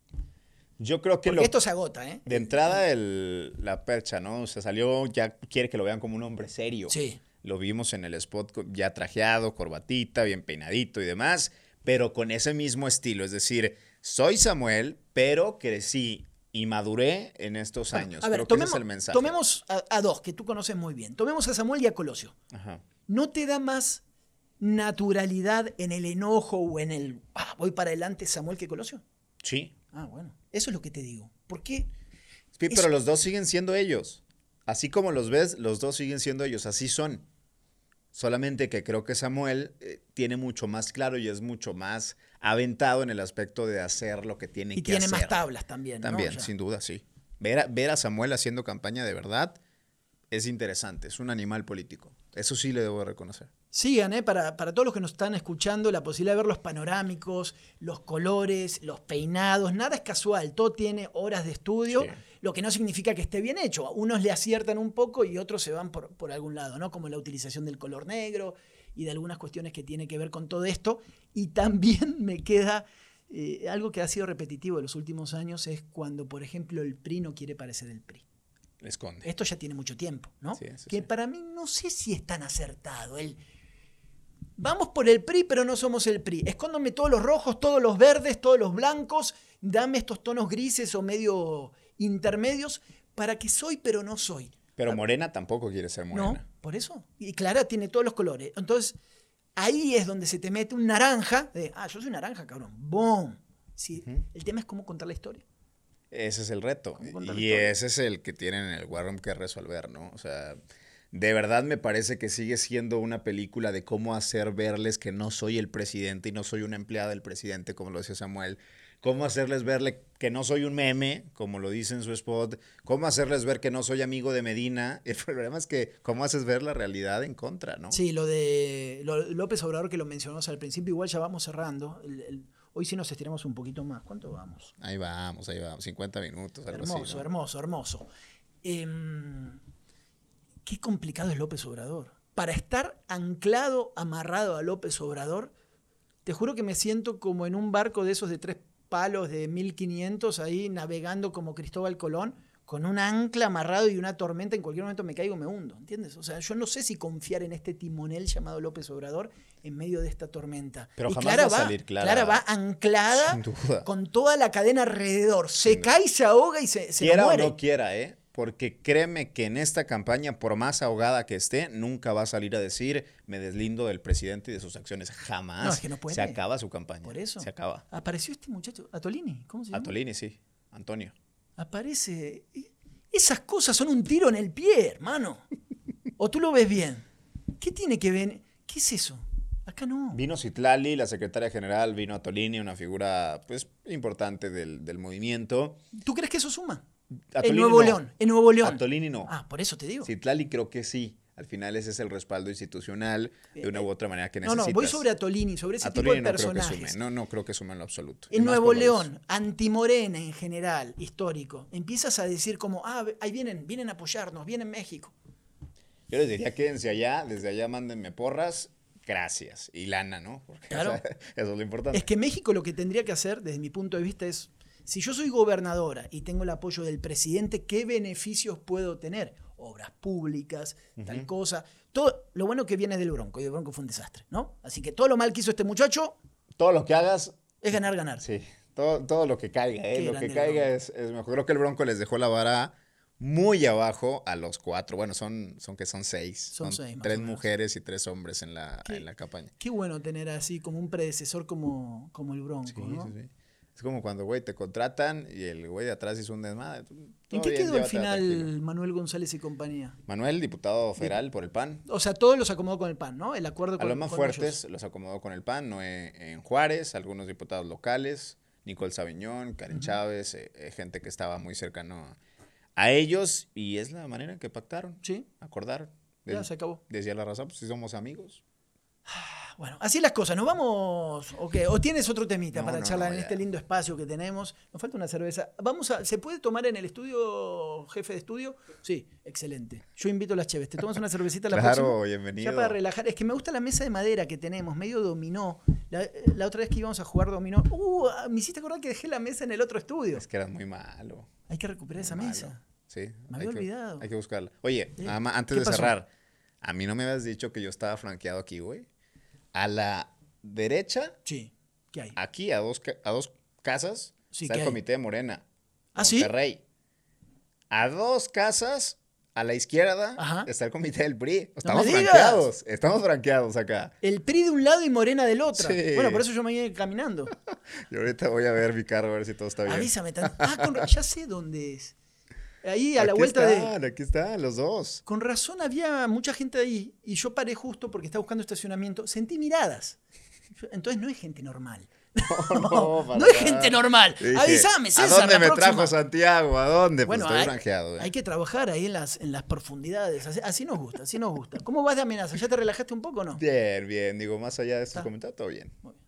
Yo creo que Porque lo, esto se agota, ¿eh? de entrada el, la percha, ¿no? O sea, salió, ya quiere que lo vean como un hombre serio. Sí. Lo vimos en el spot ya trajeado, corbatita, bien peinadito y demás, pero con ese mismo estilo. Es decir, soy Samuel, pero crecí y maduré en estos años. A ver, Creo que tomemos, ese es el mensaje. tomemos a, a dos que tú conoces muy bien. Tomemos a Samuel y a Colosio. Ajá. ¿No te da más naturalidad en el enojo o en el "Ah, voy para adelante Samuel que Colosio? Sí. Ah, bueno. Eso es lo que te digo. ¿Por qué? Sí, pero los dos siguen siendo ellos. Así como los ves, los dos siguen siendo ellos. Así son. Solamente que creo que Samuel eh, tiene mucho más claro y es mucho más aventado en el aspecto de hacer lo que tiene Y que tiene hacer. más tablas también. ¿no? También, O sea, sin duda, sí. Ver a, ver a Samuel haciendo campaña de verdad es interesante, es un animal político. Eso sí le debo reconocer. Sigan, ¿eh? para, para todos los que nos están escuchando, la posibilidad de ver los panorámicos, los colores, los peinados, nada es casual, todo tiene horas de estudio, Sí. Lo que no significa que esté bien hecho. Unos le aciertan un poco y otros se van por, por algún lado, ¿no? Como la utilización del color negro y de algunas cuestiones que tiene que ver con todo esto. Y también me queda eh, algo que ha sido repetitivo en los últimos años, es cuando, por ejemplo, el PRI no quiere parecer el PRI. Le esconde. Esto ya tiene mucho tiempo, ¿no? Sí, eso que sí. para mí no sé si es tan acertado. El, vamos por el PRI, pero no somos el PRI. Escóndome todos los rojos, todos los verdes, todos los blancos. Dame estos tonos grises o medio intermedios para que soy, pero no soy. Pero Morena tampoco quiere ser Morena. No, por eso. Y Clara tiene todos los colores. Entonces, ahí es donde se te mete un naranja. De, ah, yo soy naranja, cabrón. ¡Boom! Sí, El tema es cómo contar la historia. Ese es el reto. ¿Cómo contar la Y ese es el que tienen en el War Room que resolver, ¿no? O sea, de verdad me parece que sigue siendo una película de cómo hacer verles que no soy el presidente y no soy una empleada del presidente, como lo decía Samuel. Cómo hacerles verle que no soy un meme, como lo dice en su spot. Cómo hacerles ver que no soy amigo de Medina. El problema es que cómo haces ver la realidad en contra, ¿no? Sí, lo de López Obrador que lo mencionamos al principio, igual ya vamos cerrando. El- el- hoy sí nos estiramos un poquito más. ¿Cuánto vamos? Ahí vamos, ahí vamos. 50 minutos, algo así, Hermoso, ¿no? hermoso, hermoso. Qué complicado es López Obrador. Para estar anclado, amarrado a López Obrador, te juro que me siento como en un barco de esos de tres palos de 1500 ahí navegando como Cristóbal Colón, con un ancla amarrado y una tormenta, en cualquier momento me caigo, me hundo, ¿entiendes? O sea, yo no sé si confiar en este timonel llamado López Obrador en medio de esta tormenta. Pero Y jamás va a salir Clara. va anclada con toda la cadena alrededor. Se cae, se ahoga y se, se quiera o muere. no quiera, ¿eh? Porque créeme que en esta campaña, por más ahogada que esté, nunca va a salir a decir me deslindo del presidente y de sus acciones. Jamás. No, es que no puede. Se acaba su campaña. Por eso. Se acaba. Apareció este muchacho, Atolini, ¿cómo se llama? Atolini, sí. Antonio. Aparece. Esas cosas son un tiro en el pie, hermano. O tú lo ves bien. ¿Qué tiene que ver? ¿Qué es eso? Acá no. Vino Citlali, la secretaria general, vino Atolini, una figura pues importante del, del movimiento. ¿Tú crees que eso suma? Atolini en Nuevo no. León. En Nuevo León. Atolini no. Ah, por eso te digo. Citlali creo que sí. Al final ese es el respaldo institucional de una u otra manera que Eh, no, necesitas. no, voy sobre Atolini, sobre ese Atolini tipo de no creo que. No, no creo que sume en lo absoluto. En Nuevo. León, antimorena en general, histórico, empiezas a decir como, ah, ahí vienen, vienen a apoyarnos, vienen México. Yo les diría, quédense allá, desde allá mándenme porras, gracias. Y lana, ¿no? Porque, o Claro. sea, eso es lo importante. Es que México lo que tendría que hacer, desde mi punto de vista, es, si yo soy gobernadora y tengo el apoyo del presidente, ¿qué beneficios puedo tener? Obras públicas, tal cosa. Todo, lo bueno que viene del Bronco, y el Bronco fue un desastre, ¿no? Así que todo lo mal que hizo este muchacho Todo lo que hagas, es ganar, ganar. sí. Todo, todo lo que caiga, ¿eh? Lo que caiga es, es mejor. Creo que el Bronco les dejó la vara muy abajo a los cuatro. Bueno, son, son que son seis. Son seis, tres mujeres y tres hombres en la, ¿Qué? en la campaña. Qué bueno tener así como un predecesor como, como el Bronco, Sí, ¿no? sí, sí. Es como cuando, güey, te contratan y el güey de atrás hizo un desmadre. ¿En qué bien, quedó al final tranquilo. Manuel González y compañía? Manuel, diputado federal por el PAN. O sea, todos los acomodó con el PAN, ¿no? El acuerdo A con los más fuertes ellos. los acomodó con el PAN, Noé en Juárez, algunos diputados locales, Nicole Sabiñón, Karen Chávez, eh, eh, gente que estaba muy cercano a, a ellos y es la manera en que pactaron, Sí, acordaron. ya se acabó. Decía la razón, pues si somos amigos. Bueno, así las cosas. ¿Nos vamos? ¿O qué? ¿O tienes otro temita No, para no, charlar no, en este lindo espacio que tenemos? Nos falta una cerveza. Vamos a, ¿Se puede tomar en el estudio, jefe de estudio? Sí, excelente. Yo invito a las cheves. ¿Te tomas una cervecita la Claro, próxima? bienvenido. Ya para relajar. Es que me gusta la mesa de madera que tenemos, medio dominó. La, la otra vez que íbamos a jugar dominó. Uh, me hiciste acordar que dejé la mesa en el otro estudio. Es que era muy malo. Hay que recuperar esa mesa. Sí. Me hay había que- olvidado. Hay que buscarla. Oye, ¿Eh? nada más, antes ¿Qué de pasó? cerrar, a mí no me habías dicho que yo estaba flanqueado aquí, güey. A la derecha, Sí. ¿Qué hay? aquí a dos, a dos casas, Sí, está ¿qué el hay? comité de Morena. ¿Ah, sí? Monterrey. A dos casas, a la izquierda, Ajá. está el comité del PRI. Estamos digas. franqueados. Estamos franqueados acá. El PRI de un lado y Morena del otro. Sí. Bueno, por eso yo me vine caminando. Y ahorita voy a ver mi carro a ver si todo está bien. Avísame. tan- Ah, con ya sé dónde es. Ahí a la vuelta de... Aquí están los dos. Con razón había mucha gente ahí y yo paré justo porque estaba buscando estacionamiento. Sentí miradas. Entonces no es gente normal. No, para no es gente normal. Dije, Avísame, César. ¿A dónde me próxima. trajo Santiago? ¿A dónde? Bueno, pues estoy hay, granjeado. eh. hay que trabajar ahí en las, en las profundidades. Así, así nos gusta, así nos gusta. ¿Cómo vas de amenaza? ¿Ya te relajaste un poco o no? Bien, bien. Digo, más allá de estos comentarios, todo bien, muy bien.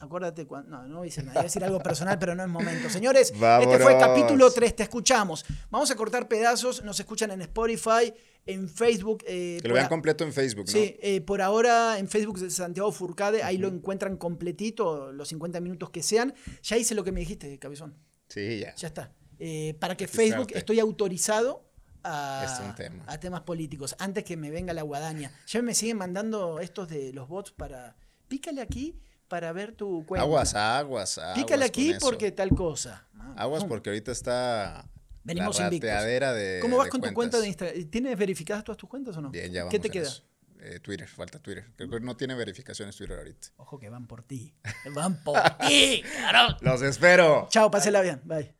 Acuérdate cuando. No, no decir nada. Iba a decir algo personal, pero no es momento. Señores, este fue Vámonos. capítulo 3. Te escuchamos. Vamos a cortar pedazos. Nos escuchan en Spotify, en Facebook. eh, Que lo vean a- completo en Facebook, ¿no? Sí, eh, por ahora en Facebook de Santiago Furcade, ahí lo encuentran completito, los 50 minutos que sean. Ya hice lo que me dijiste, Cabezón. Sí, ya. Ya está. Eh, para que. Facebook estoy autorizado a, Es un tema. a temas políticos. Antes que me venga la guadaña. Ya me siguen mandando estos de los bots para. Pícale aquí para ver tu cuenta. Aguas, aguas, aguas. Pícale aquí porque tal cosa. Ah, Aguas porque ahorita está Venimos la invictos. rateadera de ¿Cómo vas de con tu cuenta de Instagram? ¿Tienes verificadas todas tus cuentas o no? Bien, ya vamos ¿Qué te queda? Eh, Twitter, falta Twitter. Creo que no tiene verificaciones Twitter ahorita. Ojo que van por ti. Van por ti. Los espero. Chao, pásela bien. Bye.